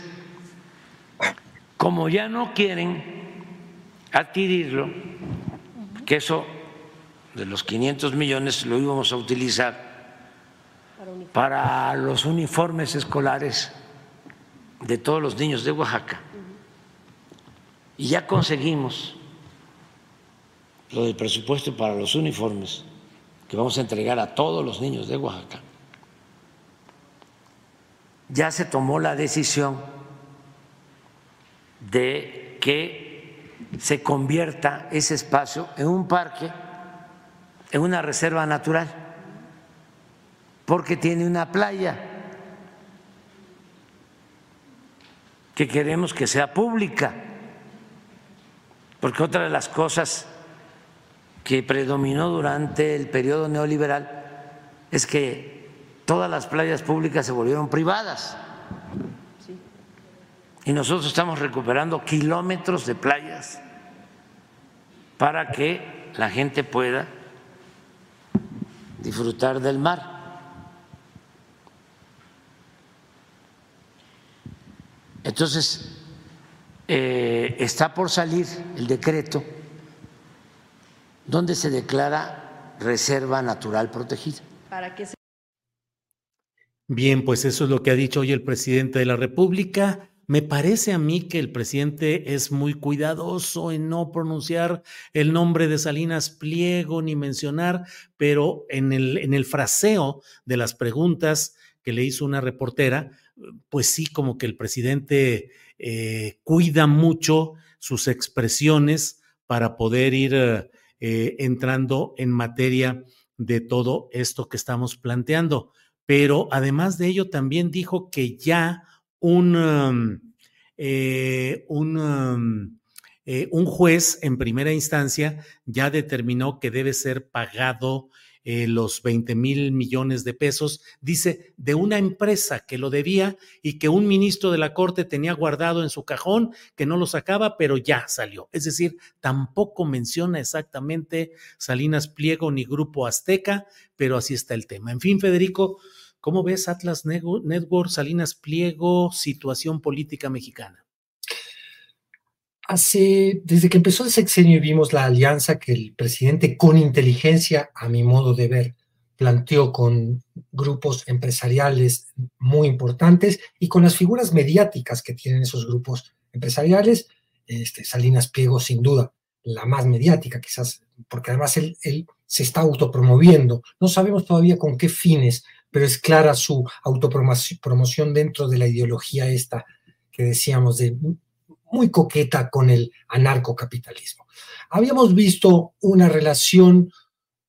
como ya no quieren adquirirlo, que eso de los 500 millones lo íbamos a utilizar para los uniformes escolares de todos los niños de Oaxaca. Y ya conseguimos lo del presupuesto para los uniformes que vamos a entregar a todos los niños de Oaxaca. Ya se tomó la decisión de que se convierta ese espacio en un parque, en una reserva natural, porque tiene una playa que queremos que sea pública porque otra de las cosas que predominó durante el periodo neoliberal es que todas las playas públicas se volvieron privadas. Y nosotros estamos recuperando kilómetros de playas para que la gente pueda disfrutar del mar. Entonces, eh, está por salir el decreto donde se declara reserva natural protegida. Para que Bien, pues eso es lo que ha dicho hoy el presidente de la República. Me parece a mí que el presidente es muy cuidadoso en no pronunciar el nombre de Salinas Pliego ni mencionar, pero en el, en el fraseo de las preguntas que le hizo una reportera, pues sí, como que el presidente eh, cuida mucho sus expresiones para poder ir eh, entrando en materia de todo esto que estamos planteando. Pero además de ello, también dijo que ya un, um, eh, un, um, un juez en primera instancia ya determinó que debe ser pagado eh, los 20 mil millones de pesos, dice, de una empresa que lo debía y que un ministro de la Corte tenía guardado en su cajón, que no lo sacaba, pero ya salió. Es decir, tampoco menciona exactamente Salinas Pliego ni Grupo Azteca, pero así está el tema. En fin, Federico, ¿cómo ves Atlas Network, Salinas Pliego, situación política mexicana? Hace, desde que empezó el sexenio vimos la alianza que el presidente con inteligencia, a mi modo de ver, planteó con grupos empresariales muy importantes y con las figuras mediáticas que tienen esos grupos empresariales, este, Salinas Pliego sin duda, la más mediática quizás, porque además él, él se está autopromoviendo. No sabemos todavía con qué fines, pero es clara su autopromoción dentro de la ideología esta que decíamos de muy coqueta con el anarcocapitalismo. Habíamos visto una relación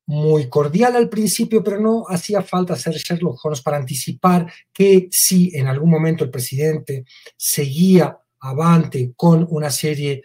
muy cordial al principio, pero no hacía falta ser Sherlock Holmes para anticipar que si en algún momento el presidente seguía avante con una serie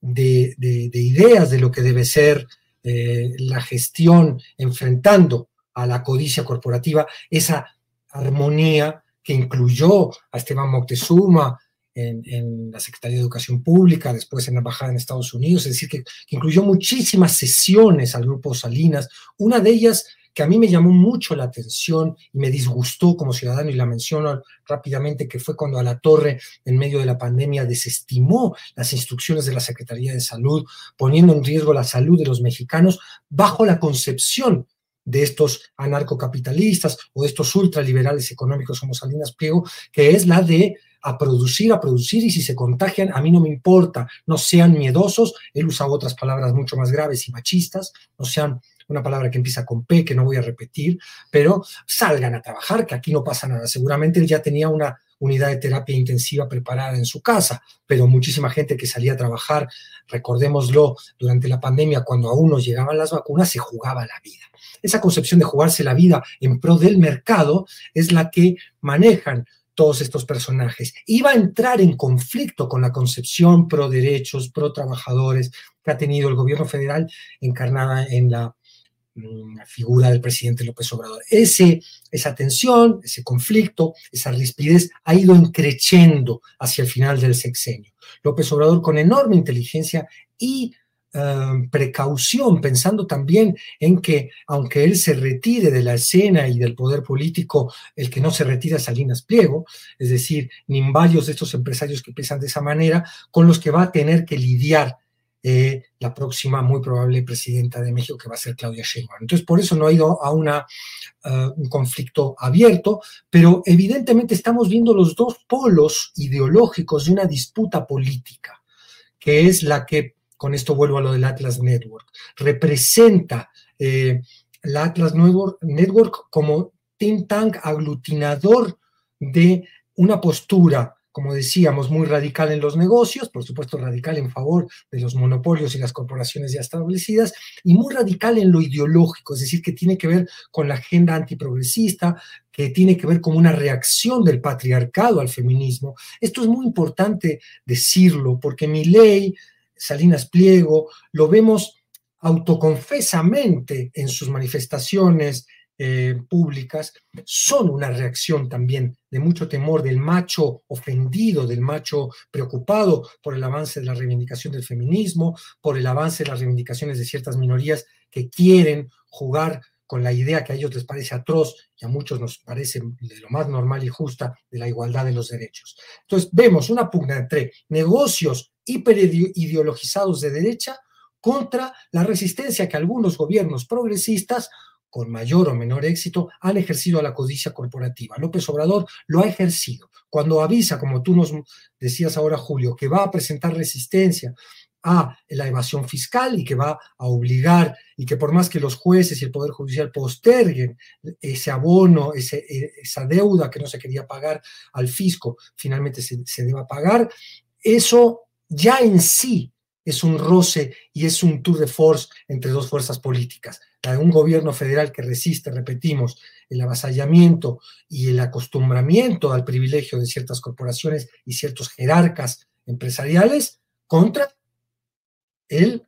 de, ideas de lo que debe ser eh, la gestión enfrentando a la codicia corporativa, esa armonía que incluyó a Esteban Moctezuma, en, la Secretaría de Educación Pública, después en la Embajada en Estados Unidos, es decir, que, incluyó muchísimas sesiones al grupo Salinas. Una de ellas que a mí me llamó mucho la atención y me disgustó como ciudadano, y la menciono rápidamente, que fue cuando a la torre, en medio de la pandemia, desestimó las instrucciones de la Secretaría de Salud, poniendo en riesgo la salud de los mexicanos bajo la concepción de estos anarcocapitalistas o de estos ultraliberales económicos como Salinas Pliego, que es la de a producir, a producir, y si se contagian, a mí no me importa, no sean miedosos, él usa otras palabras mucho más graves y machistas, no sean una palabra que empieza con P, que no voy a repetir, pero salgan a trabajar, que aquí no pasa nada. Seguramente él ya tenía una unidad de terapia intensiva preparada en su casa, pero muchísima gente que salía a trabajar, recordémoslo, durante la pandemia, cuando aún no llegaban las vacunas, se jugaba la vida. Esa concepción de jugarse la vida en pro del mercado es la que manejan todos estos personajes. Iba a entrar en conflicto con la concepción pro derechos, pro trabajadores que ha tenido el gobierno federal encarnada en la mm, figura del presidente López Obrador. Ese, esa tensión, ese conflicto, esa rispidez ha ido increciendo hacia el final del sexenio. López Obrador con enorme inteligencia y Em, precaución, pensando también en que aunque él se retire de la escena y del poder político, el que no se retira es Salinas Pliego, es decir, ni varios de estos empresarios que piensan de esa manera, con los que va a tener que lidiar eh, la próxima muy probable presidenta de México, que va a ser Claudia Sheinbaum. Entonces, por eso no ha ido a una, eh, un conflicto abierto, pero evidentemente estamos viendo los dos polos ideológicos de una disputa política, que es la que con esto vuelvo a lo del Atlas Network, representa eh, la Atlas Network como think tank aglutinador de una postura, como decíamos, muy radical en los negocios, por supuesto radical en favor de los monopolios y las corporaciones ya establecidas, y muy radical en lo ideológico, es decir, que tiene que ver con la agenda antiprogresista, que tiene que ver con una reacción del patriarcado al feminismo. Esto es muy importante decirlo, porque mi ley Salinas Pliego, lo vemos autoconfesamente en sus manifestaciones eh, públicas, son una reacción también de mucho temor del macho ofendido, del macho preocupado por el avance de la reivindicación del feminismo, por el avance de las reivindicaciones de ciertas minorías que quieren jugar con la idea que a ellos les parece atroz y a muchos nos parece de lo más normal y justa de la igualdad de los derechos. Entonces vemos una pugna entre negocios hiperideologizados de derecha contra la resistencia que algunos gobiernos progresistas con mayor o menor éxito, han ejercido la codicia corporativa. López Obrador lo ha ejercido. Cuando avisa, como tú nos decías ahora, Julio, que va a presentar resistencia a la evasión fiscal y que va a obligar y que por más que los jueces y el Poder Judicial posterguen ese abono, ese, esa deuda que no se quería pagar al fisco, finalmente se, se deba pagar, eso ya en sí es un roce y es un tour de force entre dos fuerzas políticas. La de un gobierno federal que resiste, repetimos, el avasallamiento y el acostumbramiento al privilegio de ciertas corporaciones y ciertos jerarcas empresariales contra el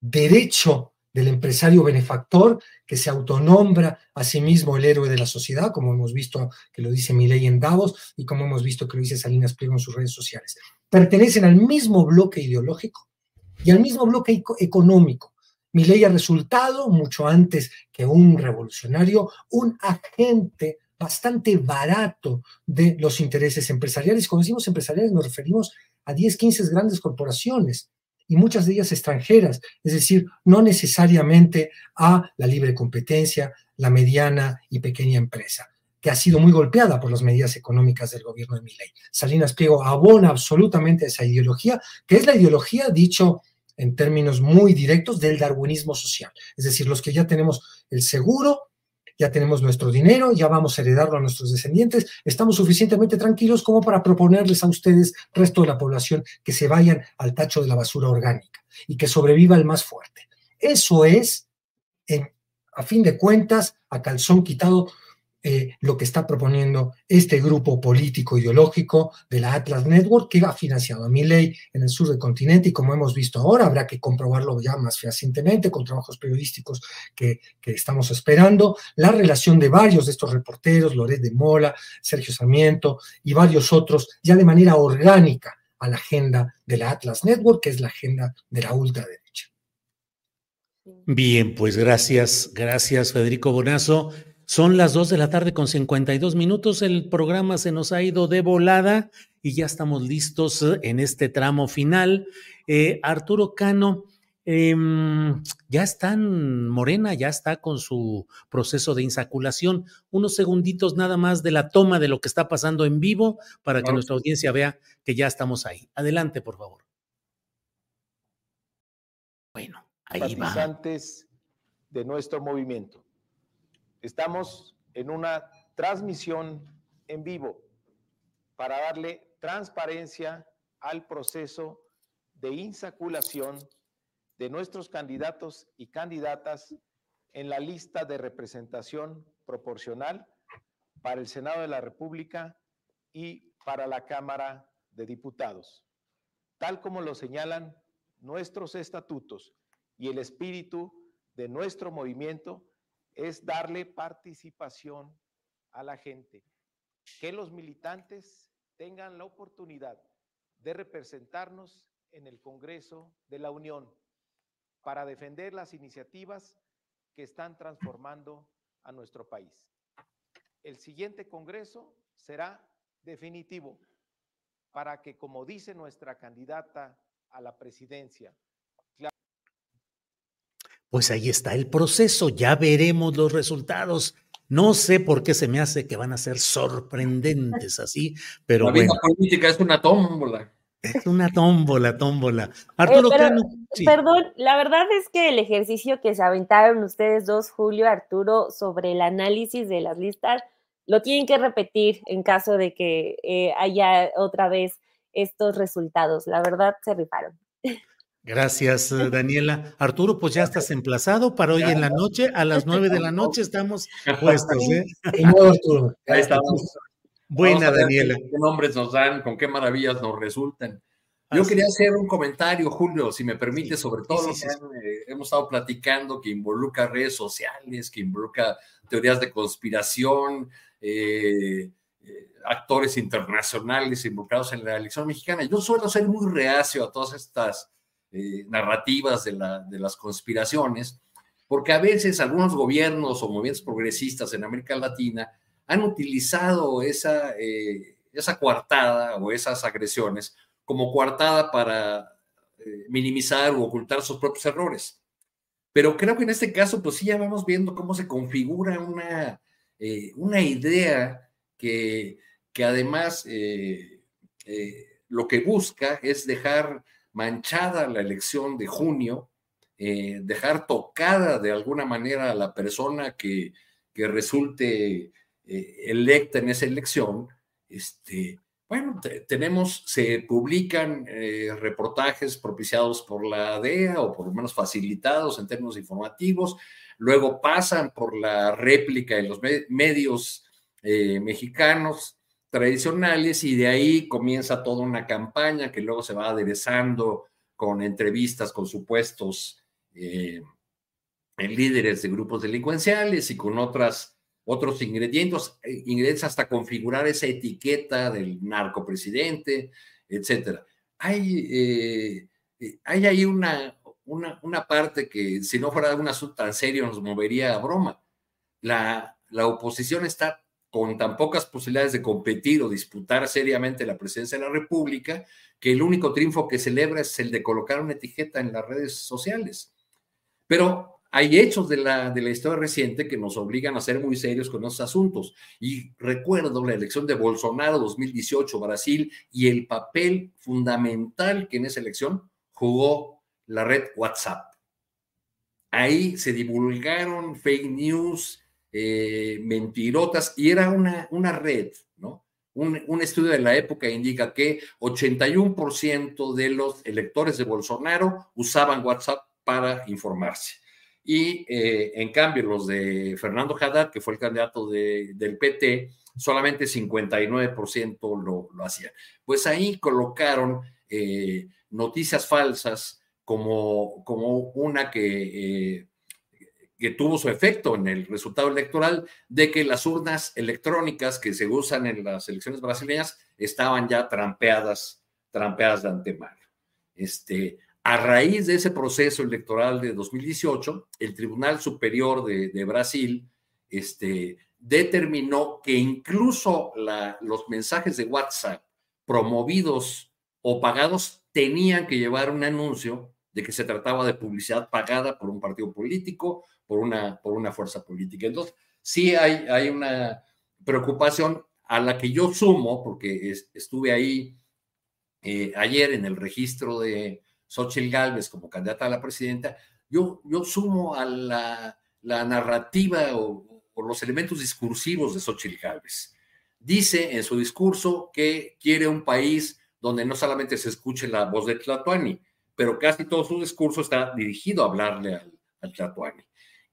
derecho del empresario benefactor que se autonombra a sí mismo el héroe de la sociedad, como hemos visto que lo dice Milei en Davos y como hemos visto que lo dice Salinas Pliego en sus redes sociales. Pertenecen al mismo bloque ideológico y al mismo bloque económico. Milei ha resultado, mucho antes que un revolucionario, un agente bastante barato de los intereses empresariales. Cuando decimos empresariales nos referimos a 10, 15 grandes corporaciones y muchas de ellas extranjeras, es decir, no necesariamente a la libre competencia, la mediana y pequeña empresa, que ha sido muy golpeada por las medidas económicas del gobierno de Milei. Salinas Pliego abona absolutamente esa ideología, que es la ideología, dicho en términos muy directos, del darwinismo social. Es decir, los que ya tenemos el seguro ya tenemos nuestro dinero, ya vamos a heredarlo a nuestros descendientes, estamos suficientemente tranquilos como para proponerles a ustedes, resto de la población, que se vayan al tacho de la basura orgánica y que sobreviva el más fuerte. Eso es, a fin de cuentas, a calzón quitado, eh, lo que está proponiendo este grupo político ideológico de la Atlas Network que ha financiado a ley en el sur del continente y como hemos visto ahora, habrá que comprobarlo ya más fehacientemente con trabajos periodísticos que, que estamos esperando, la relación de varios de estos reporteros, Loret de Mola, Sergio Sarmiento y varios otros, ya de manera orgánica a la agenda de la Atlas Network, que es la agenda de la ultraderecha. Bien, pues gracias, gracias Federico Bonazo. Son las 2 de la tarde con 52 minutos. El programa se nos ha ido de volada y ya estamos listos eh, en este tramo final. Eh, Arturo Cano, em, ya está en Morena, ya está con su proceso de insaculación. Unos segunditos nada más de la toma de lo que está pasando en vivo para que nuestra audiencia vea que ya estamos ahí. Adelante, por favor. Bueno, ahí va. de nuestro movimiento. Estamos en una transmisión en vivo para darle transparencia al proceso de insaculación de nuestros candidatos y candidatas en la lista de representación proporcional para el Senado de la República y para la Cámara de Diputados, tal como lo señalan nuestros estatutos y el espíritu de nuestro movimiento es darle participación a la gente, que los militantes tengan la oportunidad de representarnos en el Congreso de la Unión para defender las iniciativas que están transformando a nuestro país. El siguiente Congreso será definitivo para que, como dice nuestra candidata a la presidencia, pues ahí está el proceso, ya veremos los resultados. No sé por qué se me hace que van a ser sorprendentes así, pero la vida política es una tómbola. Es una tómbola, tómbola. Eh, Arturo Perdón, la verdad es que el ejercicio que se aventaron ustedes dos, Julio, Arturo, sobre el análisis de las listas, lo tienen que repetir en caso de que eh, haya otra vez estos resultados. La verdad, se rifaron. Gracias, eh, Daniela. Arturo, pues ya estás emplazado para hoy en la noche. A las nueve de la noche estamos puestos. ¿eh? Ahí estamos. Buena, Daniela. Qué, nombres nos dan, con qué maravillas nos resultan. Yo quería hacer un comentario, Julio, si me permite, sobre todo lo que eh, hemos estado platicando, que involucra redes sociales, que involucra teorías de conspiración, actores internacionales involucrados en la elección mexicana. Yo suelo ser muy reacio a todas estas eh, narrativas de, la, de las conspiraciones, porque a veces algunos gobiernos o movimientos progresistas en América Latina han utilizado esa, eh, esa coartada o esas agresiones como coartada para eh, minimizar o ocultar sus propios errores. Pero creo que en este caso, pues sí, ya vamos viendo cómo se configura una, una idea que, que además lo que busca es dejar manchada la elección de junio, eh, dejar tocada de alguna manera a la persona que, que resulte eh, electa en esa elección, este, bueno, tenemos, se publican eh, reportajes propiciados por la DEA o por lo menos facilitados en términos informativos, luego pasan por la réplica de los medios mexicanos, tradicionales y de ahí comienza toda una campaña que luego se va aderezando con entrevistas con supuestos eh, líderes de grupos delincuenciales y con otras, otros ingredientes, eh, ingredientes hasta configurar esa etiqueta del narcopresidente, etcétera. Hay, eh, hay ahí una, una, una, parte que si no fuera un asunto tan serio nos movería a broma. La, la oposición está con tan pocas posibilidades de competir o disputar seriamente la presidencia de la República, que el único triunfo que celebra es el de colocar una etiqueta en las redes sociales. Pero hay hechos de la, de la historia reciente que nos obligan a ser muy serios con esos asuntos. Y recuerdo la elección de Bolsonaro 2018, Brasil, y el papel fundamental que en esa elección jugó la red WhatsApp. Ahí se divulgaron fake news, eh, mentirotas, y era una, una red, ¿no? Un, un, estudio de la época indica que 81% de los electores de Bolsonaro usaban WhatsApp para informarse. Y eh, en cambio, los de Fernando Haddad, que fue el candidato de, del PT, solamente 59% lo, lo hacían. Pues ahí colocaron eh, noticias falsas como, como una que que tuvo su efecto en el resultado electoral de que las urnas electrónicas que se usan en las elecciones brasileñas estaban ya trampeadas, trampeadas de antemano. Este, a raíz de ese proceso electoral de 2018, el Tribunal Superior de, Brasil este, determinó que incluso los mensajes de WhatsApp promovidos o pagados tenían que llevar un anuncio de que se trataba de publicidad pagada por un partido político por una, por una fuerza política. Entonces, sí hay, hay una preocupación a la que yo sumo, porque estuve ahí eh, ayer en el registro de Xochitl Gálvez como candidata a la presidenta, yo, yo sumo a la, la narrativa o, o, los elementos discursivos de Xochitl Gálvez. Dice en su discurso que quiere un país donde no solamente se escuche la voz de Tlatuani, pero casi todo su discurso está dirigido a hablarle al, al Tlatuani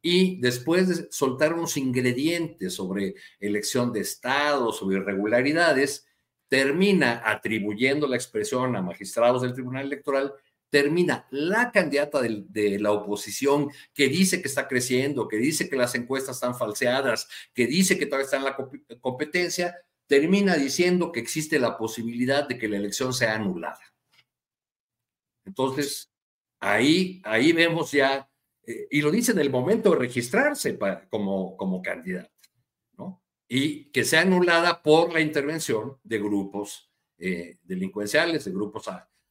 y después de soltar unos ingredientes sobre elección de Estado, sobre irregularidades, termina atribuyendo la expresión a magistrados del Tribunal Electoral, termina la candidata de, la oposición que dice que está creciendo, que dice que las encuestas están falseadas, que dice que todavía está en la competencia, termina diciendo que existe la posibilidad de que la elección sea anulada. Entonces, ahí, ahí vemos ya, eh, y lo dice en el momento de registrarse como, como candidato, ¿no? Y que sea anulada por la intervención de grupos eh, delincuenciales, de grupos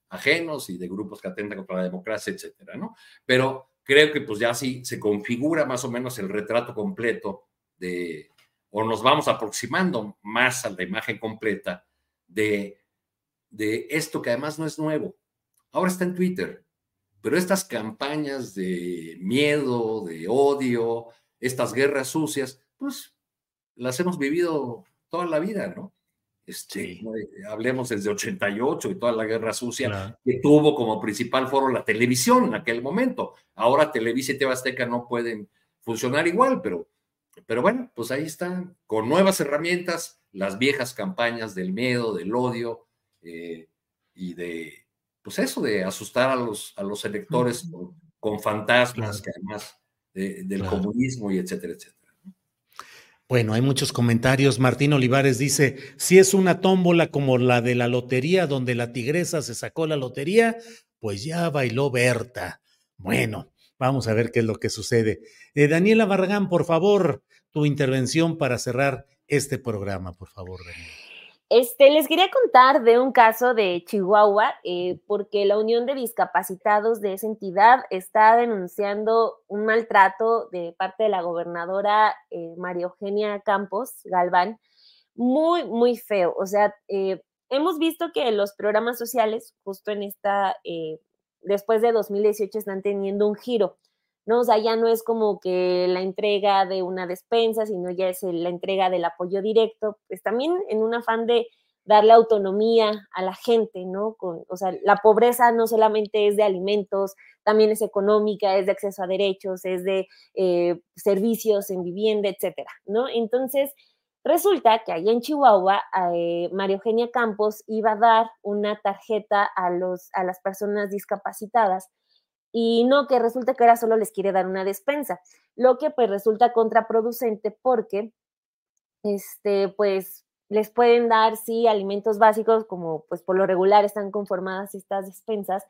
ajenos y de grupos que atentan contra la democracia, etcétera, ¿no? Pero creo que pues ya sí se configura más o menos el retrato completo de, o nos vamos aproximando más a la imagen completa de, de esto que además no es nuevo. Ahora está en Twitter, pero estas campañas de miedo, de odio, estas guerras sucias, pues las hemos vivido toda la vida, ¿no? Este, Hablemos desde 88 y toda la guerra sucia que tuvo como principal foro la televisión en aquel momento. Ahora Televisa y TV no pueden funcionar igual, pero, pero bueno, pues ahí están, con nuevas herramientas, las viejas campañas del miedo, del odio eh, y de, pues eso, de asustar a los, a los electores con, fantasmas que además del comunismo y etcétera, etcétera. Bueno, hay muchos comentarios. Martín Olivares dice, si es una tómbola como la de la lotería, donde la tigresa se sacó la lotería, pues ya bailó Berta. Bueno, vamos a ver qué es lo que sucede. Eh, Daniela Barragán, por favor, tu intervención para cerrar este programa, por favor, Daniela. Este, les quería contar de un caso de Chihuahua, eh, porque la Unión de Discapacitados de esa entidad está denunciando un maltrato de parte de la gobernadora eh, María Eugenia Campos Galván, muy, muy feo. O sea, eh, hemos visto que los programas sociales, justo en esta, después de 2018, están teniendo un giro. ¿No? O sea, ya no es como que la entrega de una despensa, sino ya es la entrega del apoyo directo, pues también en un afán de darle autonomía a la gente, ¿no? Con, o sea, la pobreza no solamente es de alimentos, también es económica, es de acceso a derechos, es de eh, servicios en vivienda, etcétera, ¿no? Entonces, resulta que allá en Chihuahua, eh, María Eugenia Campos iba a dar una tarjeta a, los, a las personas discapacitadas y no que resulta que ahora solo les quiere dar una despensa, lo que pues resulta contraproducente porque este pues les pueden dar sí alimentos básicos como pues por lo regular están conformadas estas despensas,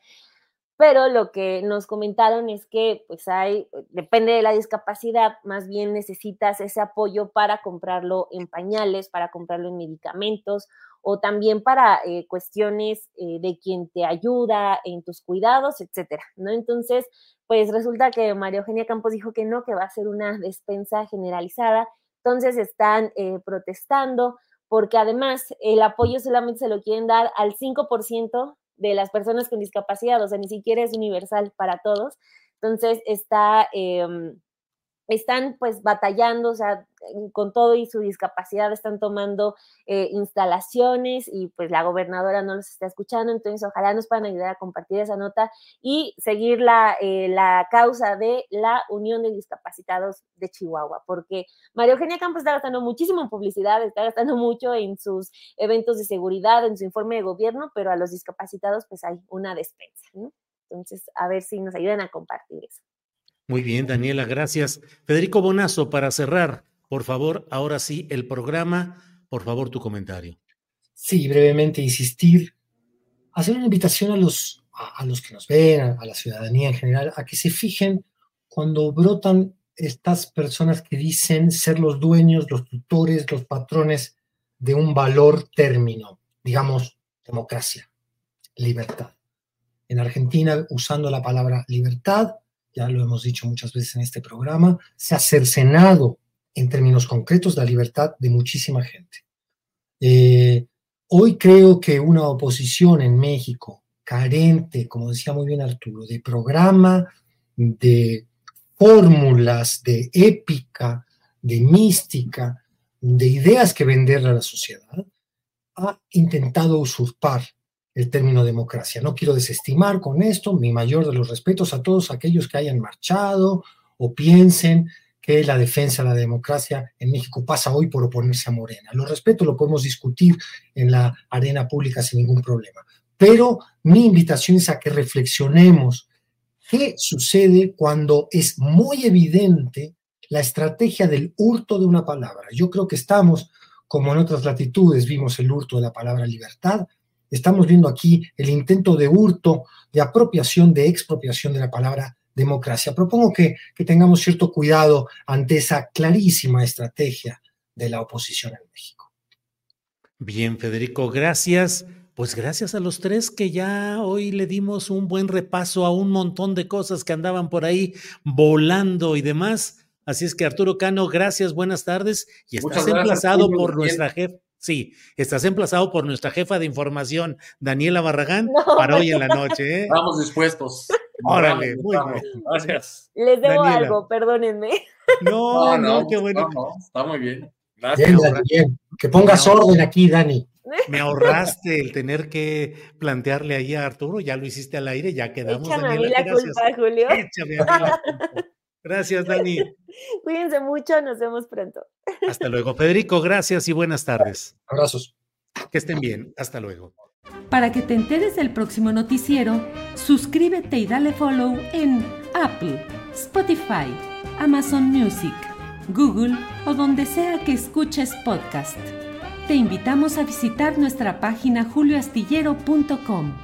pero lo que nos comentaron es que pues hay, depende de la discapacidad, más bien necesitas ese apoyo para comprarlo en pañales, para comprarlo en medicamentos o también para eh, cuestiones eh, de quien te ayuda en tus cuidados, etcétera, ¿no? Entonces, pues resulta que María Eugenia Campos dijo que no, que va a ser una despensa generalizada, entonces están eh, protestando porque además el apoyo solamente se lo quieren dar al 5% de las personas con discapacidad, o sea, ni siquiera es universal para todos. Entonces está em, están pues batallando, o sea, con todo y su discapacidad están tomando eh, instalaciones y pues la gobernadora no los está escuchando, entonces ojalá nos puedan ayudar a compartir esa nota y seguir la, eh, la causa de la Unión de Discapacitados de Chihuahua, porque María Eugenia Campos está gastando muchísimo en publicidad, está gastando mucho en sus eventos de seguridad, en su informe de gobierno, pero a los discapacitados pues hay una despensa, ¿no? Entonces, a ver si nos ayudan a compartir eso. Muy bien, Daniela, gracias. Federico Bonazo, para cerrar, por favor, ahora sí, el programa, por favor, tu comentario. Sí, brevemente insistir, hacer una invitación a los, a, los que nos ven, a, la ciudadanía en general, a que se fijen cuando brotan estas personas que dicen ser los dueños, los tutores, los patrones de un valor término, digamos, democracia, libertad. En Argentina, usando la palabra libertad, ya lo hemos dicho muchas veces en este programa, se ha cercenado en términos concretos la libertad de muchísima gente. Eh, hoy creo que una oposición en México carente, como decía muy bien Arturo, de programa, de fórmulas, de épica, de mística, de ideas que venderle a la sociedad, ha intentado usurpar el término democracia. No quiero desestimar con esto mi mayor de los respetos a todos aquellos que hayan marchado o piensen que la defensa de la democracia en México pasa hoy por oponerse a Morena. Lo respeto, lo podemos discutir en la arena pública sin ningún problema. pero mi invitación es a que reflexionemos qué sucede cuando es muy evidente la estrategia del hurto de una palabra. Yo creo que estamos, como en otras latitudes vimos el hurto de la palabra libertad, estamos viendo aquí el intento de hurto, de apropiación, de expropiación de la palabra democracia. Propongo que, que tengamos cierto cuidado ante esa clarísima estrategia de la oposición en México. Bien, Federico, gracias. Pues gracias a los tres que ya hoy le dimos un buen repaso a un montón de cosas que andaban por ahí volando y demás. Así es que Arturo Cano, gracias, buenas tardes. Y estás emplazado por nuestra jefa. Sí, estás emplazado por nuestra jefa de información, Daniela Barragán, para hoy en la noche. ¿eh? Estamos dispuestos. Órale, muy bien. Gracias. Les debo algo, perdónenme. No, no, qué bueno. está muy bien. Gracias. Bien, bien. Que pongas orden aquí, Dani. Me ahorraste el tener que plantearle ahí a Arturo, ya lo hiciste al aire, ya quedamos. Échame a mí la culpa, Julio. Échame a mí la culpa. Gracias, Dani. Cuídense mucho, nos vemos pronto. Hasta luego, Federico, gracias y buenas tardes. Abrazos. Que estén bien, hasta luego. Para que te enteres del próximo noticiero, suscríbete y dale follow en Apple, Spotify, Amazon Music, Google o donde sea que escuches podcast. Te invitamos a visitar nuestra página julioastillero.com.